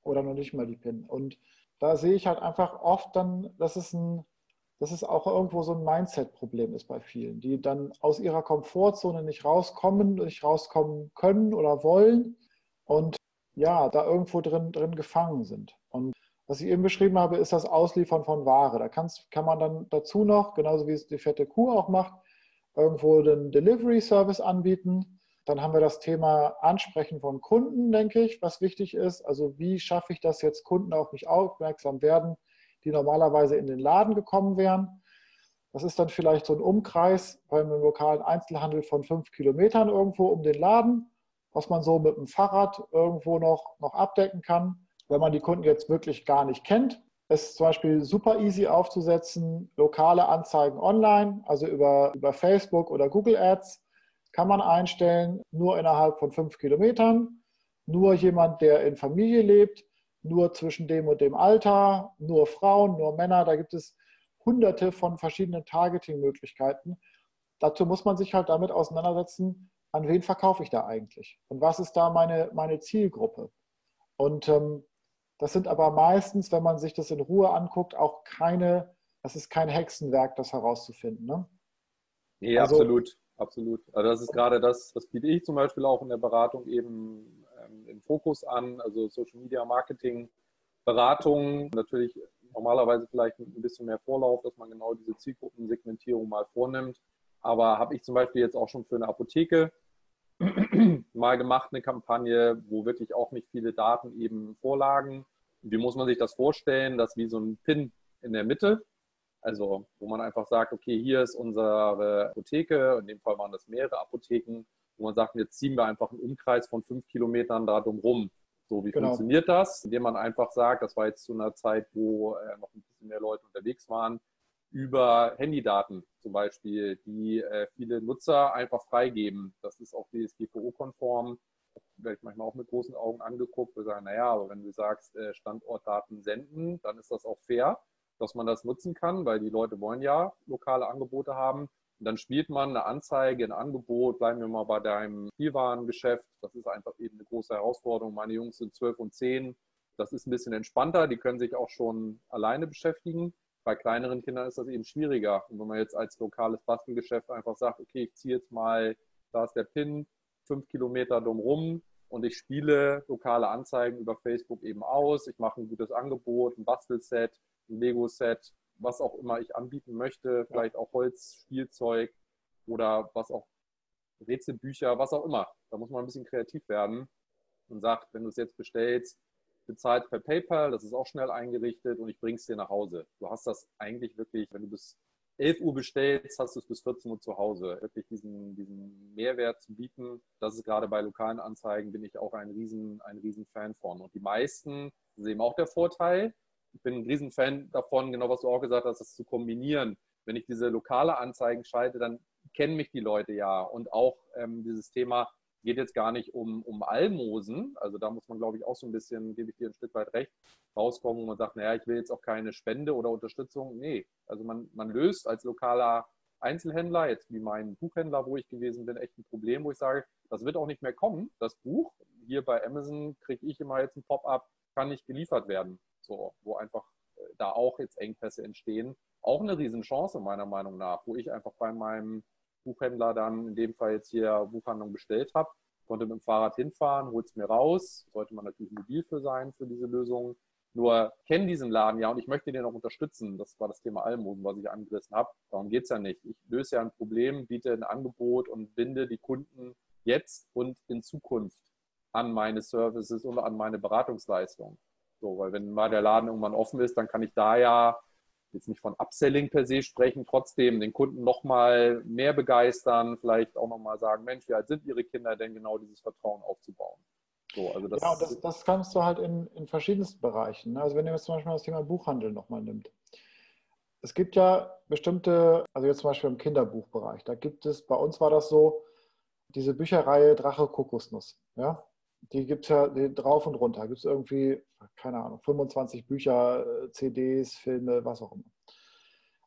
Oder noch nicht mal die PIN. Und da sehe ich halt einfach oft dann, das ist ein dass es auch irgendwo so ein Mindset-Problem ist bei vielen, die dann aus ihrer Komfortzone nicht rauskommen, nicht rauskommen können oder wollen und ja, da irgendwo drin, drin gefangen sind. Und was ich eben beschrieben habe, ist das Ausliefern von Ware. Da kann's, kann man dann dazu noch, genauso wie es die fette Kuh auch macht, irgendwo den Delivery-Service anbieten. Dann haben wir das Thema Ansprechen von Kunden, denke ich, was wichtig ist. Also wie schaffe ich das jetzt, Kunden auf mich aufmerksam werden, die normalerweise in den Laden gekommen wären. Das ist dann vielleicht so ein Umkreis beim lokalen Einzelhandel von fünf Kilometern irgendwo um den Laden, was man so mit dem Fahrrad irgendwo noch, noch abdecken kann. Wenn man die Kunden jetzt wirklich gar nicht kennt, ist zum Beispiel super easy aufzusetzen, lokale Anzeigen online, also über, über Facebook oder Google Ads, kann man einstellen, nur innerhalb von fünf Kilometern, nur jemand, der in Familie lebt, nur zwischen dem und dem Alter, nur Frauen, nur Männer. Da gibt es hunderte von verschiedenen Targeting-Möglichkeiten. Dazu muss man sich halt damit auseinandersetzen, an wen verkaufe ich da eigentlich und was ist da meine, meine Zielgruppe. Und ähm, das sind aber meistens, wenn man sich das in Ruhe anguckt, auch keine, das ist kein Hexenwerk, das herauszufinden. Ne? Nee, also, absolut, absolut. Also das ist gerade das, das biete ich zum Beispiel auch in der Beratung eben ähm, im Fokus an, also Social Media Marketing, Beratung, natürlich normalerweise vielleicht mit ein bisschen mehr Vorlauf, dass man genau diese Zielgruppensegmentierung mal vornimmt. Aber habe ich zum Beispiel jetzt auch schon für eine Apotheke <clears throat> mal gemacht, eine Kampagne, wo wirklich auch nicht viele Daten eben vorlagen. Wie muss man sich das vorstellen? Das wie so ein Pin in der Mitte. Also, wo man einfach sagt, okay, hier ist unsere Apotheke, in dem Fall waren das mehrere Apotheken, wo man sagt, jetzt ziehen wir einfach einen Umkreis von fünf Kilometern da drum rum. So, wie genau. funktioniert das? Indem man einfach sagt, das war jetzt zu einer Zeit, wo äh, noch ein bisschen mehr Leute unterwegs waren, über Handydaten zum Beispiel, die äh, viele Nutzer einfach freigeben. Das ist auch DSGVO-konform. Werde ich manchmal auch mit großen Augen angeguckt. Wir sagen, naja, aber wenn du sagst, äh, Standortdaten senden, dann ist das auch fair, dass man das nutzen kann, weil die Leute wollen ja lokale Angebote haben. Dann spielt man eine Anzeige, ein Angebot, bleiben wir mal bei deinem Spielwarengeschäft. Das ist einfach eben eine große Herausforderung. Meine Jungs sind zwölf und zehn. Das ist ein bisschen entspannter. Die können sich auch schon alleine beschäftigen. Bei kleineren Kindern ist das eben schwieriger. Und wenn man jetzt als lokales Bastelgeschäft einfach sagt, okay, ich ziehe jetzt mal, da ist der Pin, fünf Kilometer drumherum und ich spiele lokale Anzeigen über Facebook eben aus. Ich mache ein gutes Angebot, ein Bastelset, ein Lego-Set, was auch immer ich anbieten möchte, vielleicht auch Holz, Spielzeug oder was auch Rätselbücher, was auch immer. Da muss man ein bisschen kreativ werden und sagt, wenn du es jetzt bestellst, bezahlt per PayPal, das ist auch schnell eingerichtet und ich bringe es dir nach Hause. Du hast das eigentlich wirklich, wenn du bis 11 Uhr bestellst, hast du es bis 14 Uhr zu Hause. Wirklich diesen, diesen Mehrwert zu bieten, das ist gerade bei lokalen Anzeigen, bin ich auch ein riesen, ein riesen Fan von. Und die meisten sehen auch der Vorteil. Ich bin ein riesen Fan davon, genau was du auch gesagt hast, das zu kombinieren. Wenn ich diese lokale Anzeigen schalte, dann kennen mich die Leute ja. Und auch ähm, dieses Thema, geht jetzt gar nicht um, um Almosen. Also da muss man, glaube ich, auch so ein bisschen, gebe ich dir ein Stück weit recht, rauskommen, wo man sagt, naja, ich will jetzt auch keine Spende oder Unterstützung. Nee, also man, man löst als lokaler Einzelhändler, jetzt wie mein Buchhändler, wo ich gewesen bin, echt ein Problem, wo ich sage, das wird auch nicht mehr kommen, das Buch. Hier bei Amazon kriege ich immer jetzt ein Pop-up, kann nicht geliefert werden. So, wo einfach äh, da auch jetzt Engpässe entstehen. Auch eine Riesenchance meiner Meinung nach, wo ich einfach bei meinem Buchhändler dann in dem Fall jetzt hier Buchhandlung bestellt habe. Konnte mit dem Fahrrad hinfahren, holt es mir raus. Sollte man natürlich mobil für sein für diese Lösung. Nur kenne diesen Laden ja und ich möchte den auch unterstützen. Das war das Thema Almosen, was ich angerissen habe. Darum geht es ja nicht. Ich löse ja ein Problem, biete ein Angebot und binde die Kunden jetzt und in Zukunft an meine Services und an meine Beratungsleistung. So, weil wenn mal der Laden irgendwann offen ist, dann kann ich da ja jetzt nicht von Upselling per se sprechen, trotzdem den Kunden nochmal mehr begeistern, vielleicht auch nochmal sagen, Mensch, wie alt sind Ihre Kinder denn genau dieses Vertrauen aufzubauen? So, also das, ja, das, das kannst du halt in, in verschiedensten Bereichen. Ne? Also wenn ihr jetzt zum Beispiel das Thema Buchhandel nochmal nimmt. Es gibt ja bestimmte, also jetzt zum Beispiel im Kinderbuchbereich, da gibt es, bei uns war das so, diese Bücherreihe Drache Kokosnuss. Ja? Die gibt es ja drauf und runter. Gibt es irgendwie, keine Ahnung, 25 Bücher, äh, CDs, Filme, was auch immer.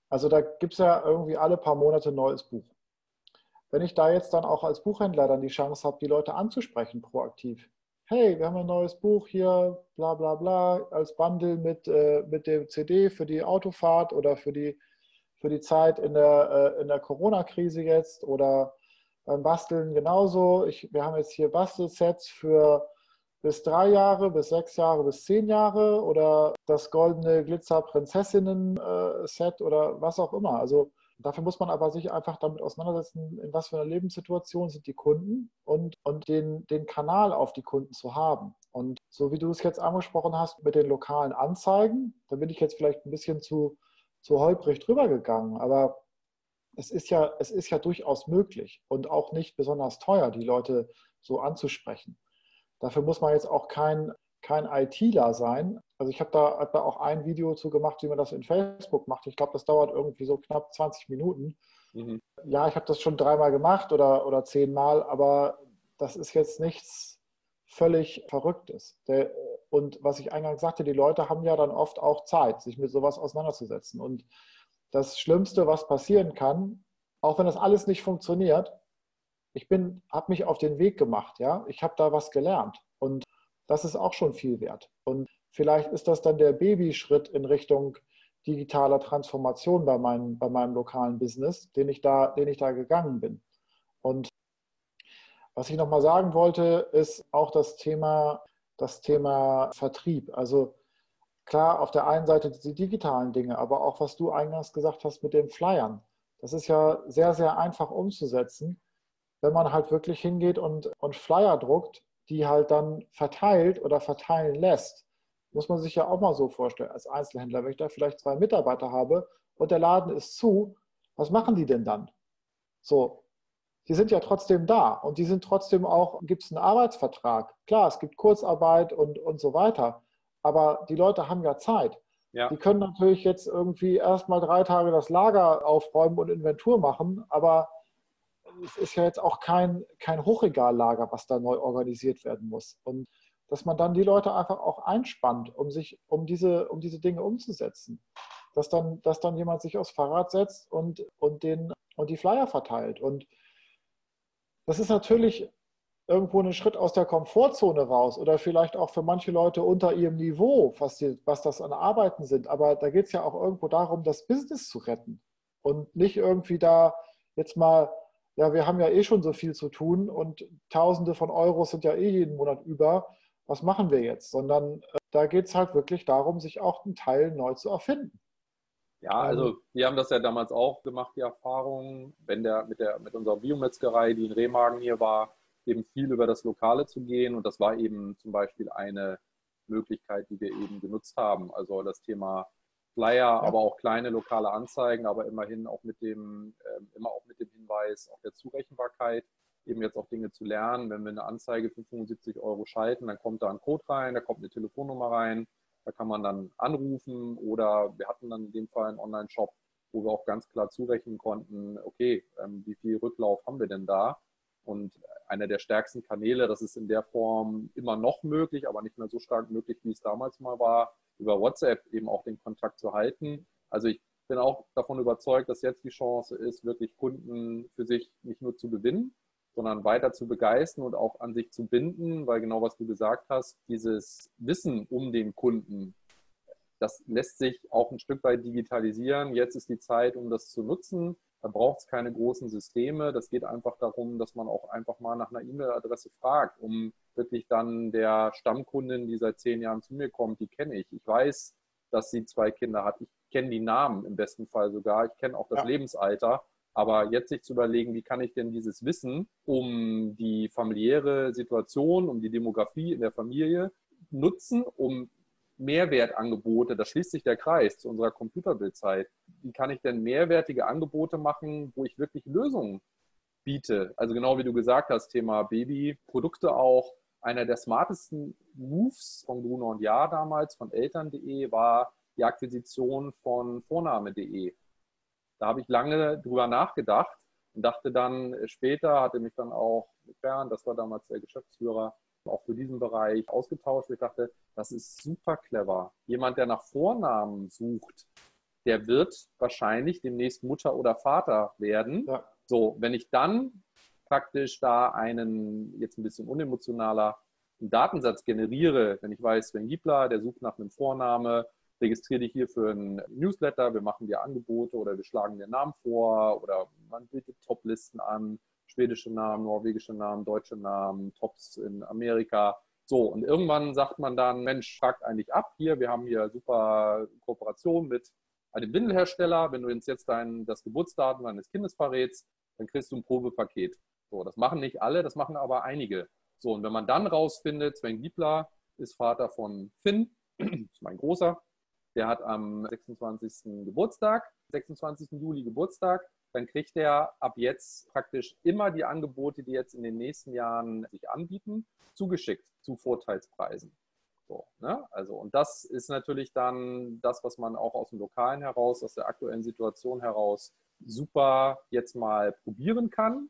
Also da gibt es ja irgendwie alle paar Monate ein neues Buch. Wenn ich da jetzt dann auch als Buchhändler dann die Chance habe, die Leute anzusprechen, proaktiv. Hey, wir haben ein neues Buch hier, bla bla bla, als Bundle mit, äh, mit dem CD für die Autofahrt oder für die, für die Zeit in der, äh, der Corona-Krise jetzt oder beim Basteln genauso. Ich, wir haben jetzt hier Bastelsets für bis drei Jahre, bis sechs Jahre, bis zehn Jahre oder das goldene Glitzer-Prinzessinnen-Set oder was auch immer. Also dafür muss man aber sich einfach damit auseinandersetzen, in was für einer Lebenssituation sind die Kunden und, und den, den Kanal auf die Kunden zu haben. Und so wie du es jetzt angesprochen hast mit den lokalen Anzeigen, da bin ich jetzt vielleicht ein bisschen zu, zu holprig drüber gegangen, aber es ist ja, es ist ja durchaus möglich und auch nicht besonders teuer, die Leute so anzusprechen. Dafür muss man jetzt auch kein, kein ITler sein. Also ich habe da, hab da auch ein Video zu gemacht, wie man das in Facebook macht. Ich glaube, das dauert irgendwie so knapp 20 Minuten. Mhm. Ja, ich habe das schon dreimal gemacht oder, oder zehnmal, aber das ist jetzt nichts völlig Verrücktes. Der, und was ich eingangs sagte, die Leute haben ja dann oft auch Zeit, sich mit sowas auseinanderzusetzen. Und das Schlimmste, was passieren kann, auch wenn das alles nicht funktioniert, ich habe mich auf den Weg gemacht, ja, ich habe da was gelernt und das ist auch schon viel wert. Und vielleicht ist das dann der Babyschritt in Richtung digitaler Transformation bei, mein, bei meinem lokalen Business, den ich da, den ich da gegangen bin. Und was ich nochmal sagen wollte, ist auch das Thema, das Thema Vertrieb. Also klar, auf der einen Seite die digitalen Dinge, aber auch was du eingangs gesagt hast mit den Flyern. Das ist ja sehr, sehr einfach umzusetzen, wenn man halt wirklich hingeht und, und Flyer druckt, die halt dann verteilt oder verteilen lässt. Muss man sich ja auch mal so vorstellen als Einzelhändler. Wenn ich da vielleicht zwei Mitarbeiter habe und der Laden ist zu, was machen die denn dann? So, die sind ja trotzdem da und die sind trotzdem auch, gibt es einen Arbeitsvertrag. Klar, es gibt Kurzarbeit und, und so weiter. Aber die Leute haben ja Zeit. Ja. Die können natürlich jetzt irgendwie erstmal drei Tage das Lager aufräumen und Inventur machen, aber es ist ja jetzt auch kein, kein Hochregallager, was da neu organisiert werden muss. Und dass man dann die Leute einfach auch einspannt, um sich, um diese, um diese Dinge umzusetzen. Dass dann, dass dann jemand sich aufs Fahrrad setzt und, und, den, und die Flyer verteilt. Und das ist natürlich irgendwo einen Schritt aus der Komfortzone raus oder vielleicht auch für manche Leute unter ihrem Niveau, was, die, was das an Arbeiten sind. Aber da geht es ja auch irgendwo darum, das Business zu retten und nicht irgendwie da jetzt mal, ja, wir haben ja eh schon so viel zu tun und Tausende von Euros sind ja eh jeden Monat über. Was machen wir jetzt? Sondern äh, da geht es halt wirklich darum, sich auch einen Teil neu zu erfinden. Ja, also wir haben das ja damals auch gemacht, die Erfahrung, wenn der mit der mit unserer Biometzgerei, die in Remagen hier war, eben viel über das Lokale zu gehen. Und das war eben zum Beispiel eine Möglichkeit, die wir eben genutzt haben. Also das Thema Flyer, ja. aber auch kleine lokale Anzeigen, aber immerhin auch mit dem, äh, immer auch mit dem Hinweis auf der Zurechenbarkeit, eben jetzt auch Dinge zu lernen. Wenn wir eine Anzeige für 75 Euro schalten, dann kommt da ein Code rein, da kommt eine Telefonnummer rein, da kann man dann anrufen oder wir hatten dann in dem Fall einen Online-Shop, wo wir auch ganz klar zurechnen konnten, okay, ähm, wie viel Rücklauf haben wir denn da? Und einer der stärksten Kanäle, das ist in der Form immer noch möglich, aber nicht mehr so stark möglich, wie es damals mal war, über WhatsApp eben auch den Kontakt zu halten. Also ich bin auch davon überzeugt, dass jetzt die Chance ist, wirklich Kunden für sich nicht nur zu gewinnen, sondern weiter zu begeistern und auch an sich zu binden, weil genau was du gesagt hast, dieses Wissen um den Kunden, das lässt sich auch ein Stück weit digitalisieren. Jetzt ist die Zeit, um das zu nutzen. Da braucht es keine großen Systeme. Das geht einfach darum, dass man auch einfach mal nach einer E-Mail-Adresse fragt, um wirklich dann der Stammkundin, die seit zehn Jahren zu mir kommt, die kenne ich. Ich weiß, dass sie zwei Kinder hat. Ich kenne die Namen im besten Fall sogar. Ich kenne auch das ja. Lebensalter. Aber jetzt sich zu überlegen, wie kann ich denn dieses Wissen um die familiäre Situation, um die Demografie in der Familie nutzen, um Mehrwertangebote, da schließt sich der Kreis zu unserer Computerbildzeit. Wie kann ich denn mehrwertige Angebote machen, wo ich wirklich Lösungen biete? Also genau wie du gesagt hast, Thema Babyprodukte auch. Einer der smartesten Moves von Bruno und Ja damals, von Eltern.de, war die Akquisition von Vorname.de. Da habe ich lange drüber nachgedacht und dachte dann später, hatte mich dann auch Bernd, das war damals der Geschäftsführer, auch für diesen Bereich ausgetauscht. Ich dachte, das ist super clever. Jemand, der nach Vornamen sucht, der wird wahrscheinlich demnächst Mutter oder Vater werden. Ja. So, wenn ich dann praktisch da einen jetzt ein bisschen unemotionaler Datensatz generiere, wenn ich weiß, Sven Giebler, der sucht nach einem Vorname, registriere dich hier für einen Newsletter, wir machen dir Angebote oder wir schlagen dir Namen vor oder man bietet Toplisten an, schwedische Namen, norwegische Namen, deutsche Namen, Tops in Amerika. So, und irgendwann sagt man dann, Mensch, fragt eigentlich ab hier, wir haben hier super Kooperation mit einem Windelhersteller. Wenn du uns jetzt dein, das Geburtsdatum deines Kindes verrätst, dann kriegst du ein Probepaket. So, das machen nicht alle, das machen aber einige. So, und wenn man dann rausfindet, Sven Giebler ist Vater von Finn, <clears throat> ist mein Großer, der hat am 26. Geburtstag, 26. Juli Geburtstag, dann kriegt er ab jetzt praktisch immer die Angebote, die jetzt in den nächsten Jahren sich anbieten, zugeschickt zu Vorteilspreisen. So, ne? Also, und das ist natürlich dann das, was man auch aus dem Lokalen heraus, aus der aktuellen Situation heraus super jetzt mal probieren kann,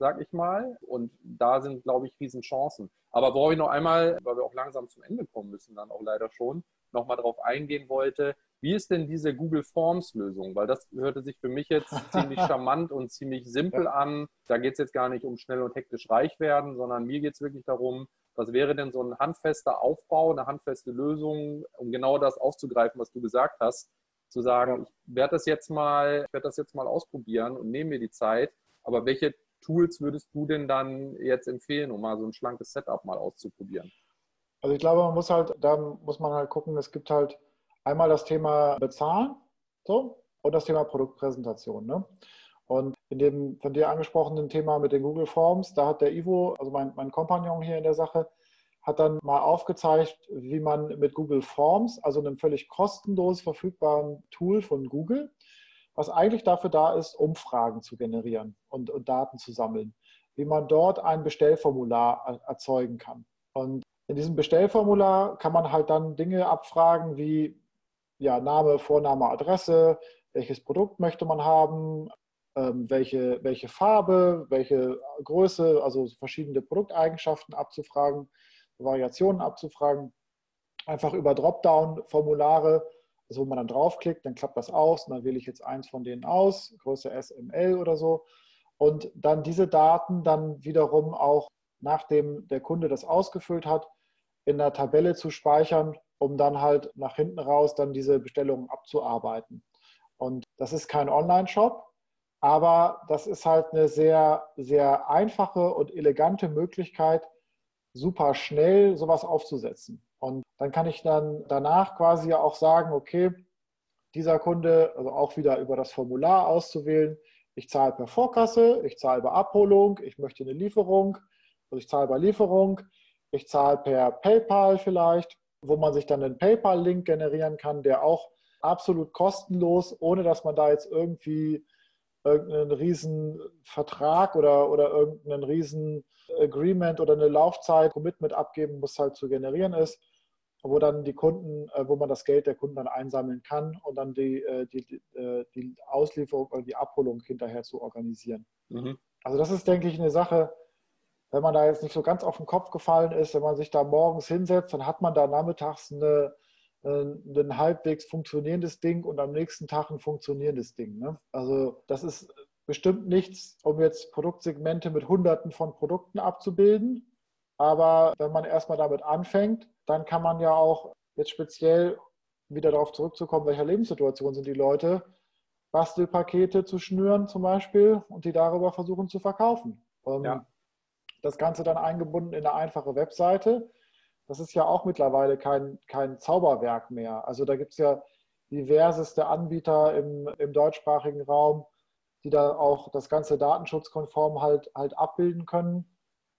sag ich mal. Und da sind, glaube ich, Riesenchancen. Aber worauf ich noch einmal, weil wir auch langsam zum Ende kommen müssen, dann auch leider schon, nochmal darauf eingehen wollte, wie ist denn diese Google Forms Lösung? Weil das hörte sich für mich jetzt <laughs> ziemlich charmant und ziemlich simpel ja. an. Da geht es jetzt gar nicht um schnell und hektisch reich werden, sondern mir geht es wirklich darum, was wäre denn so ein handfester Aufbau, eine handfeste Lösung, um genau das aufzugreifen, was du gesagt hast, zu sagen, ich werde das jetzt mal, ich werde das jetzt mal ausprobieren und nehme mir die Zeit. Aber welche Tools würdest du denn dann jetzt empfehlen, um mal so ein schlankes Setup mal auszuprobieren? Also ich glaube, man muss halt, da muss man halt gucken, es gibt halt einmal das Thema Bezahlen so, und das Thema Produktpräsentation. Ne? Und in dem von dir angesprochenen Thema mit den Google Forms, da hat der Ivo, also mein, mein Kompagnon hier in der Sache, hat dann mal aufgezeigt, wie man mit Google Forms, also einem völlig kostenlos verfügbaren Tool von Google, was eigentlich dafür da ist, Umfragen zu generieren und, und Daten zu sammeln, wie man dort ein Bestellformular erzeugen kann. Und in diesem Bestellformular kann man halt dann Dinge abfragen wie ja, Name, Vorname, Adresse, welches Produkt möchte man haben, ähm, welche, welche Farbe, welche Größe, also verschiedene Produkteigenschaften abzufragen, Variationen abzufragen. Einfach über Dropdown-Formulare, also wo man dann draufklickt, dann klappt das aus und dann wähle ich jetzt eins von denen aus, Größe SML oder so. Und dann diese Daten dann wiederum auch, nachdem der Kunde das ausgefüllt hat, in der Tabelle zu speichern, um dann halt nach hinten raus dann diese Bestellungen abzuarbeiten. Und das ist kein Online-Shop, aber das ist halt eine sehr, sehr einfache und elegante Möglichkeit, super schnell sowas aufzusetzen. Und dann kann ich dann danach quasi auch sagen, okay, dieser Kunde, also auch wieder über das Formular auszuwählen, ich zahle per Vorkasse, ich zahle bei Abholung, ich möchte eine Lieferung, also ich zahle bei Lieferung, ich zahle per PayPal vielleicht, wo man sich dann einen PayPal-Link generieren kann, der auch absolut kostenlos, ohne dass man da jetzt irgendwie irgendeinen riesen Vertrag oder, oder irgendeinen riesen Agreement oder eine Laufzeit, Commitment abgeben muss, halt zu generieren ist, wo dann die Kunden, äh, wo man das Geld der Kunden dann einsammeln kann und dann die, äh, die, äh, die Auslieferung oder die Abholung hinterher zu organisieren. Mhm. Also das ist, denke ich, eine Sache, wenn man da jetzt nicht so ganz auf den Kopf gefallen ist, wenn man sich da morgens hinsetzt, dann hat man da nachmittags eine, ein halbwegs funktionierendes Ding und am nächsten Tag ein funktionierendes Ding. Ne? Also das ist bestimmt nichts, um jetzt Produktsegmente mit Hunderten von Produkten abzubilden. Aber wenn man erstmal damit anfängt, dann kann man ja auch jetzt speziell wieder darauf zurückzukommen, welcher Lebenssituation sind die Leute, Bastelpakete zu schnüren zum Beispiel und die darüber versuchen zu verkaufen. Ja. Das Ganze dann eingebunden in eine einfache Webseite. Das ist ja auch mittlerweile kein, kein Zauberwerk mehr. Also da gibt es ja diverseste Anbieter im, im deutschsprachigen Raum, die da auch das ganze datenschutzkonform halt, halt abbilden können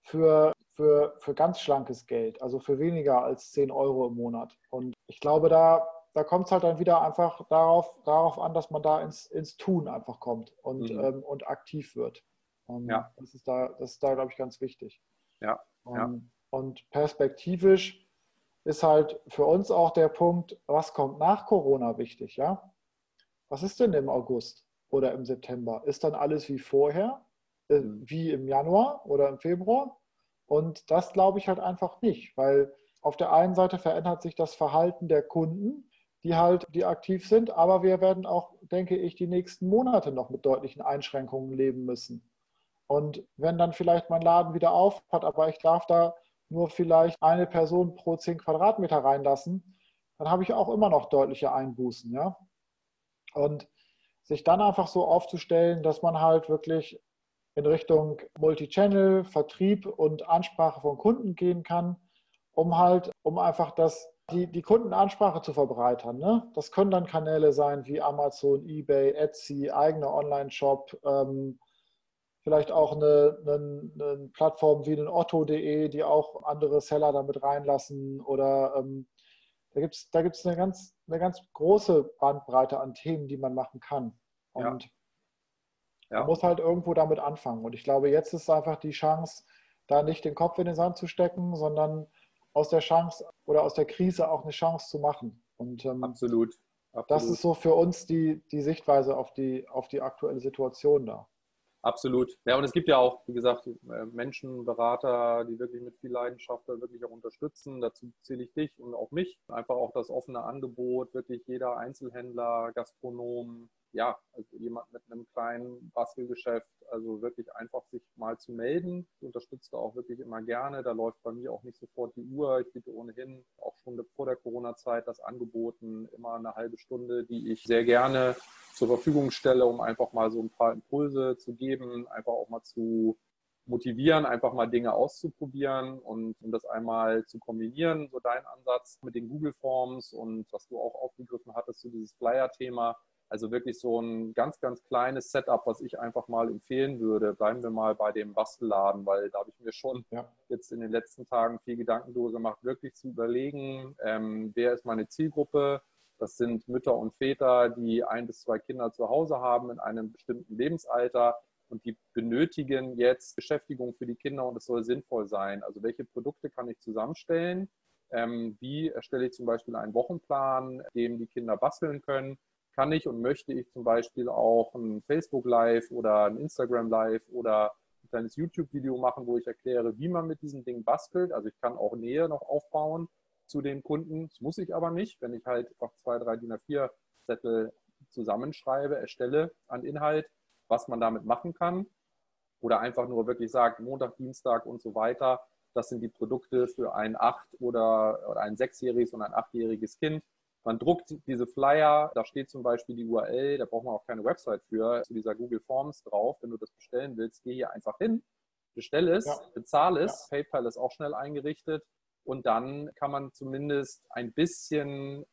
für, für, für ganz schlankes Geld, also für weniger als 10 Euro im Monat. Und ich glaube, da, da kommt es halt dann wieder einfach darauf, darauf an, dass man da ins, ins Tun einfach kommt und, mhm. ähm, und aktiv wird. Und ja. Das ist da, das ist da, glaube ich, ganz wichtig. Ja. Um, ja. Und perspektivisch ist halt für uns auch der Punkt, was kommt nach Corona wichtig, ja? Was ist denn im August? oder im September? Ist dann alles wie vorher, äh, mhm. wie im Januar oder im Februar? Und das glaube ich halt einfach nicht, weil auf der einen Seite verändert sich das Verhalten der Kunden, die halt, die aktiv sind, aber wir werden auch, denke ich, die nächsten Monate noch mit deutlichen Einschränkungen leben müssen. Und wenn dann vielleicht mein Laden wieder auf hat, aber ich darf da nur vielleicht eine Person pro 10 Quadratmeter reinlassen, dann habe ich auch immer noch deutliche Einbußen, ja. Und sich dann einfach so aufzustellen, dass man halt wirklich in Richtung Multichannel, Vertrieb und Ansprache von Kunden gehen kann, um halt, um einfach das, die, die Kundenansprache zu verbreitern. Ne? Das können dann Kanäle sein wie Amazon, eBay, Etsy, eigener Online-Shop, ähm, vielleicht auch eine, eine, eine, Plattform wie ein Otto.de, die auch andere Seller damit reinlassen oder ähm, da gibt es da gibt's eine, ganz, eine ganz große Bandbreite an Themen, die man machen kann. Und ja. Ja. Man muss halt irgendwo damit anfangen. Und ich glaube, jetzt ist einfach die Chance, da nicht den Kopf in den Sand zu stecken, sondern aus der Chance oder aus der Krise auch eine Chance zu machen. Und ähm, absolut, absolut. Das ist so für uns die, die Sichtweise auf die, auf die aktuelle Situation da. Absolut. Ja, und es gibt ja auch, wie gesagt, äh, Menschen, Berater, die wirklich mit viel Leidenschaft wirklich auch unterstützen. Dazu zähle ich dich und auch mich. Einfach auch das offene Angebot, wirklich jeder Einzelhändler, Gastronom, ja, also jemand mit einem kleinen Bastelgeschäft, also wirklich einfach sich mal zu melden. Ich unterstütze auch wirklich immer gerne. Da läuft bei mir auch nicht sofort die Uhr. Ich biete ohnehin auch schon vor der Corona-Zeit das angeboten, immer eine halbe Stunde, die ich sehr gerne zur Verfügung stelle, um einfach mal so ein paar Impulse zu geben, einfach auch mal zu motivieren, einfach mal Dinge auszuprobieren und um das einmal zu kombinieren, so dein Ansatz mit den Google Forms und was du auch aufgegriffen hattest, so dieses Flyer-Thema. Also wirklich so ein ganz, ganz kleines Setup, was ich einfach mal empfehlen würde. Bleiben wir mal bei dem Bastelladen, weil da habe ich mir schon ja. jetzt in den letzten Tagen viel Gedanken darüber gemacht, wirklich zu überlegen, ähm, wer ist meine Zielgruppe, das sind Mütter und Väter, die ein bis zwei Kinder zu Hause haben in einem bestimmten Lebensalter und die benötigen jetzt Beschäftigung für die Kinder und es soll sinnvoll sein. Also welche Produkte kann ich zusammenstellen? Ähm, wie erstelle ich zum Beispiel einen Wochenplan, dem die Kinder basteln können? Kann ich und möchte ich zum Beispiel auch ein Facebook Live oder ein Instagram Live oder ein kleines YouTube-Video machen, wo ich erkläre, wie man mit diesen Dingen bastelt. Also ich kann auch Nähe noch aufbauen zu den Kunden. Das muss ich aber nicht, wenn ich halt einfach zwei, drei DIN A4-Zettel zusammenschreibe, erstelle an Inhalt, was man damit machen kann. Oder einfach nur wirklich sagt, Montag, Dienstag und so weiter. Das sind die Produkte für ein acht- oder, oder ein sechsjähriges und ein achtjähriges Kind. Man druckt diese Flyer, da steht zum Beispiel die URL, da braucht man auch keine Website für, zu dieser Google Forms drauf. Wenn du das bestellen willst, geh hier einfach hin, bestelle es, ja. bezahle es. Ja. PayPal ist auch schnell eingerichtet und dann kann man zumindest ein bisschen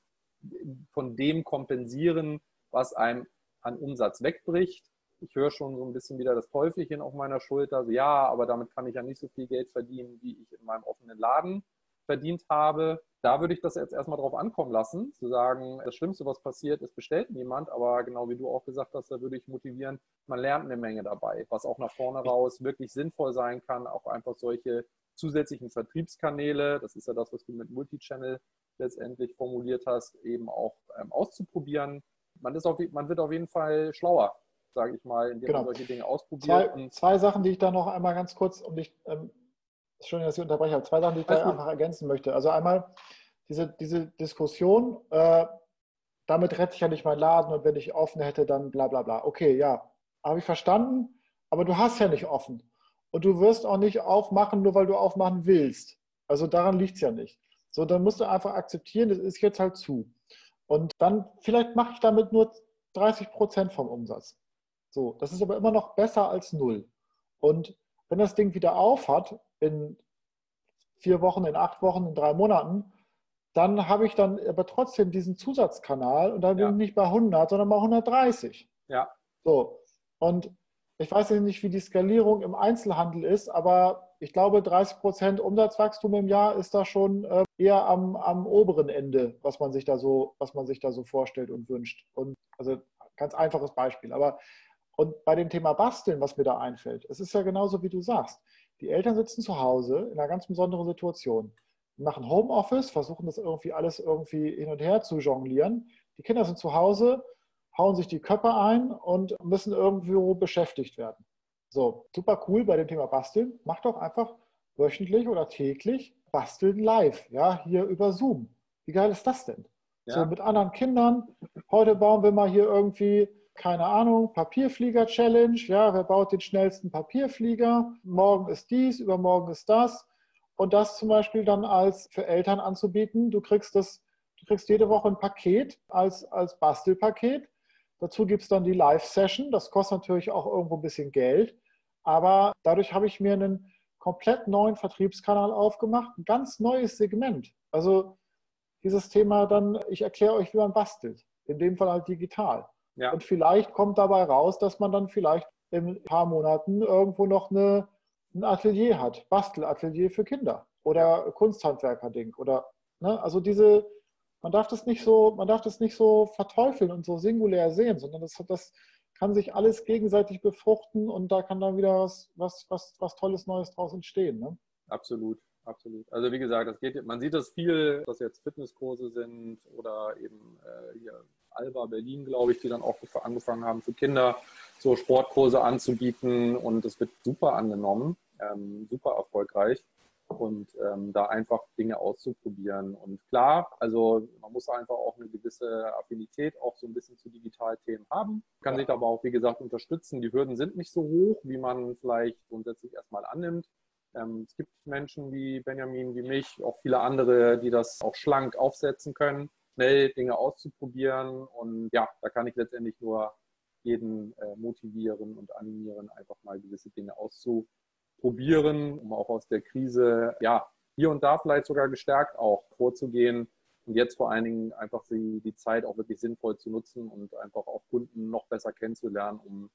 von dem kompensieren, was einem an Umsatz wegbricht. Ich höre schon so ein bisschen wieder das Teufelchen auf meiner Schulter. Also ja, aber damit kann ich ja nicht so viel Geld verdienen, wie ich in meinem offenen Laden verdient habe. Da würde ich das jetzt erstmal drauf ankommen lassen, zu sagen, das Schlimmste, was passiert, ist, bestellt niemand. Aber genau wie du auch gesagt hast, da würde ich motivieren, man lernt eine Menge dabei, was auch nach vorne raus wirklich sinnvoll sein kann, auch einfach solche zusätzlichen Vertriebskanäle, das ist ja das, was du mit Multichannel letztendlich formuliert hast, eben auch ähm, auszuprobieren. Man, ist auf, man wird auf jeden Fall schlauer, sage ich mal, indem genau. man solche Dinge ausprobiert. Zwei, zwei, Sachen, die ich da noch einmal ganz kurz, um dich, ähm, schön, dass ich unterbreche, aber zwei Sachen, die ich da einfach ergänzen möchte. Also einmal diese, diese Diskussion, äh, damit rette ich ja nicht meinen Laden und wenn ich offen hätte, dann bla bla bla. Okay, ja, habe ich verstanden, aber du hast ja nicht offen. Und du wirst auch nicht aufmachen, nur weil du aufmachen willst. Also daran liegt es ja nicht. So, dann musst du einfach akzeptieren, das ist jetzt halt zu. Und dann, vielleicht mache ich damit nur 30 Prozent vom Umsatz. So, das ist aber immer noch besser als null. Und wenn das Ding wieder auf hat, in vier Wochen, in acht Wochen, in drei Monaten, dann habe ich dann aber trotzdem diesen Zusatzkanal und dann bin ich nicht bei 100, sondern bei 130. Ja. So. Und ich weiß nicht, wie die Skalierung im Einzelhandel ist, aber ich glaube, 30 Prozent Umsatzwachstum im Jahr ist da schon äh, eher am, am oberen Ende, was man sich da so, was man sich da so vorstellt und wünscht. Und also ganz einfaches Beispiel. Aber und bei dem Thema Basteln, was mir da einfällt, es ist ja genauso, wie du sagst. Die Eltern sitzen zu Hause in einer ganz besonderen Situation, machen Homeoffice, versuchen das irgendwie alles irgendwie hin und her zu jonglieren. Die Kinder sind zu Hause, hauen sich die Köpfe ein und müssen irgendwo beschäftigt werden. So, super cool bei dem Thema Basteln. Mach doch einfach wöchentlich oder täglich Basteln live, ja, hier über Zoom. Wie geil ist das denn? Ja. So mit anderen Kindern. Heute bauen wir mal hier irgendwie, keine Ahnung, Papierflieger-Challenge. Ja, wer baut den schnellsten Papierflieger? Morgen ist dies, übermorgen ist das. Und das zum Beispiel dann als für Eltern anzubieten. Du kriegst das, du kriegst jede Woche ein Paket als, als Bastelpaket Dazu gibt es dann die Live-Session. Das kostet natürlich auch irgendwo ein bisschen Geld. Aber dadurch habe ich mir einen komplett neuen Vertriebskanal aufgemacht, ein ganz neues Segment. Also dieses Thema dann, ich erkläre euch, wie man bastelt. In dem Fall halt digital. Ja. Und vielleicht kommt dabei raus, dass man dann vielleicht in ein paar Monaten irgendwo noch eine, ein Atelier hat, Bastelatelier für Kinder oder Kunsthandwerker-Ding oder ne? also diese, man darf das nicht so, man darf das nicht so verteufeln und so singulär sehen, sondern das, das kann sich alles gegenseitig befruchten und da kann dann wieder was, was, was, was Tolles Neues draus entstehen. Ne? Absolut, absolut. Also wie gesagt, das geht, man sieht das viel, dass jetzt Fitnesskurse sind oder eben äh, hier Alba Berlin, glaube ich, die dann auch angefangen haben für Kinder so Sportkurse anzubieten und es wird super angenommen, ähm, super erfolgreich und ähm, da einfach Dinge auszuprobieren. Und klar, also man muss einfach auch eine gewisse Affinität auch so ein bisschen zu Digitalthemen haben, kann sich aber auch, wie gesagt, unterstützen. Die Hürden sind nicht so hoch, wie man vielleicht grundsätzlich erstmal annimmt. Ähm, es gibt Menschen wie Benjamin, wie mich, auch viele andere, die das auch schlank aufsetzen können, schnell Dinge auszuprobieren. Und ja, da kann ich letztendlich nur jeden äh, motivieren und animieren, einfach mal gewisse Dinge auszuprobieren probieren, um auch aus der Krise, ja, hier und da vielleicht sogar gestärkt auch vorzugehen und jetzt vor allen Dingen einfach die, die Zeit auch wirklich sinnvoll zu nutzen und einfach auch Kunden noch besser kennenzulernen, um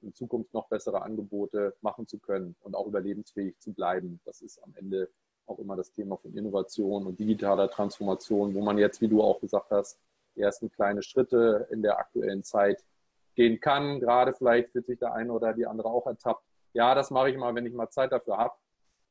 in Zukunft noch bessere Angebote machen zu können und auch überlebensfähig zu bleiben. Das ist am Ende auch immer das Thema von Innovation und digitaler Transformation, wo man jetzt, wie du auch gesagt hast, die ersten kleine Schritte in der aktuellen Zeit gehen kann. Gerade vielleicht wird sich der eine oder die andere auch ertappt, ja, das mache ich mal, wenn ich mal Zeit dafür habe.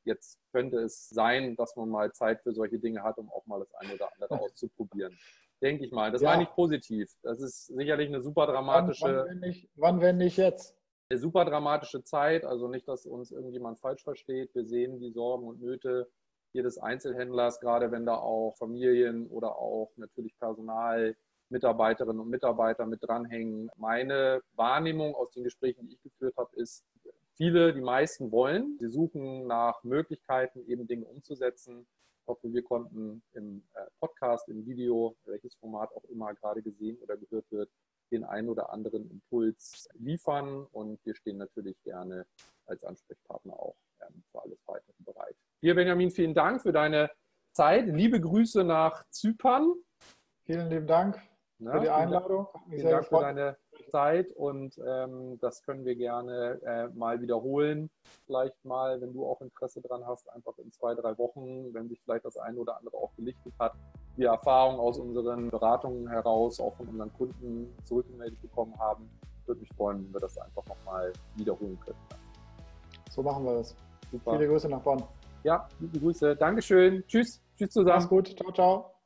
Jetzt könnte es sein, dass man mal Zeit für solche Dinge hat, um auch mal das eine oder andere auszuprobieren. Denke ich mal. Das ja. meine ich positiv. Das ist sicherlich eine super dramatische. Wann, wann, nicht, wenn nicht jetzt? Eine super dramatische Zeit. Also nicht, dass uns irgendjemand falsch versteht. Wir sehen die Sorgen und Nöte jedes Einzelhändlers, gerade wenn da auch Familien oder auch natürlich Personal Mitarbeiterinnen und Mitarbeiter mit dranhängen. Meine Wahrnehmung aus den Gesprächen, die ich geführt habe, ist, viele, die meisten wollen. Sie suchen nach Möglichkeiten, eben Dinge umzusetzen. Ich hoffe, wir konnten im äh, Podcast, im Video, welches Format auch immer gerade gesehen oder gehört wird, den einen oder anderen Impuls liefern. Und wir stehen natürlich gerne als Ansprechpartner auch ähm, für alles weitere bereit. Dir, Benjamin, vielen Dank für deine Zeit. Liebe Grüße nach Zypern. Vielen lieben Dank für ja, die Einladung. Vielen Dank für deine Zeit und ähm, das können wir gerne äh, mal wiederholen. Vielleicht mal, wenn du auch Interesse dran hast, einfach in zwei, drei Wochen, wenn sich vielleicht das eine oder andere auch gelichtet hat, die Erfahrung aus unseren Beratungen heraus, auch von unseren Kunden zurückgemeldet bekommen haben. Würde mich freuen, wenn wir das einfach nochmal wiederholen können. So machen wir das. Super. Viele Grüße nach Bonn. Ja, liebe Grüße. Dankeschön. Tschüss. Tschüss zusammen. Mach's gut. Ciao, ciao.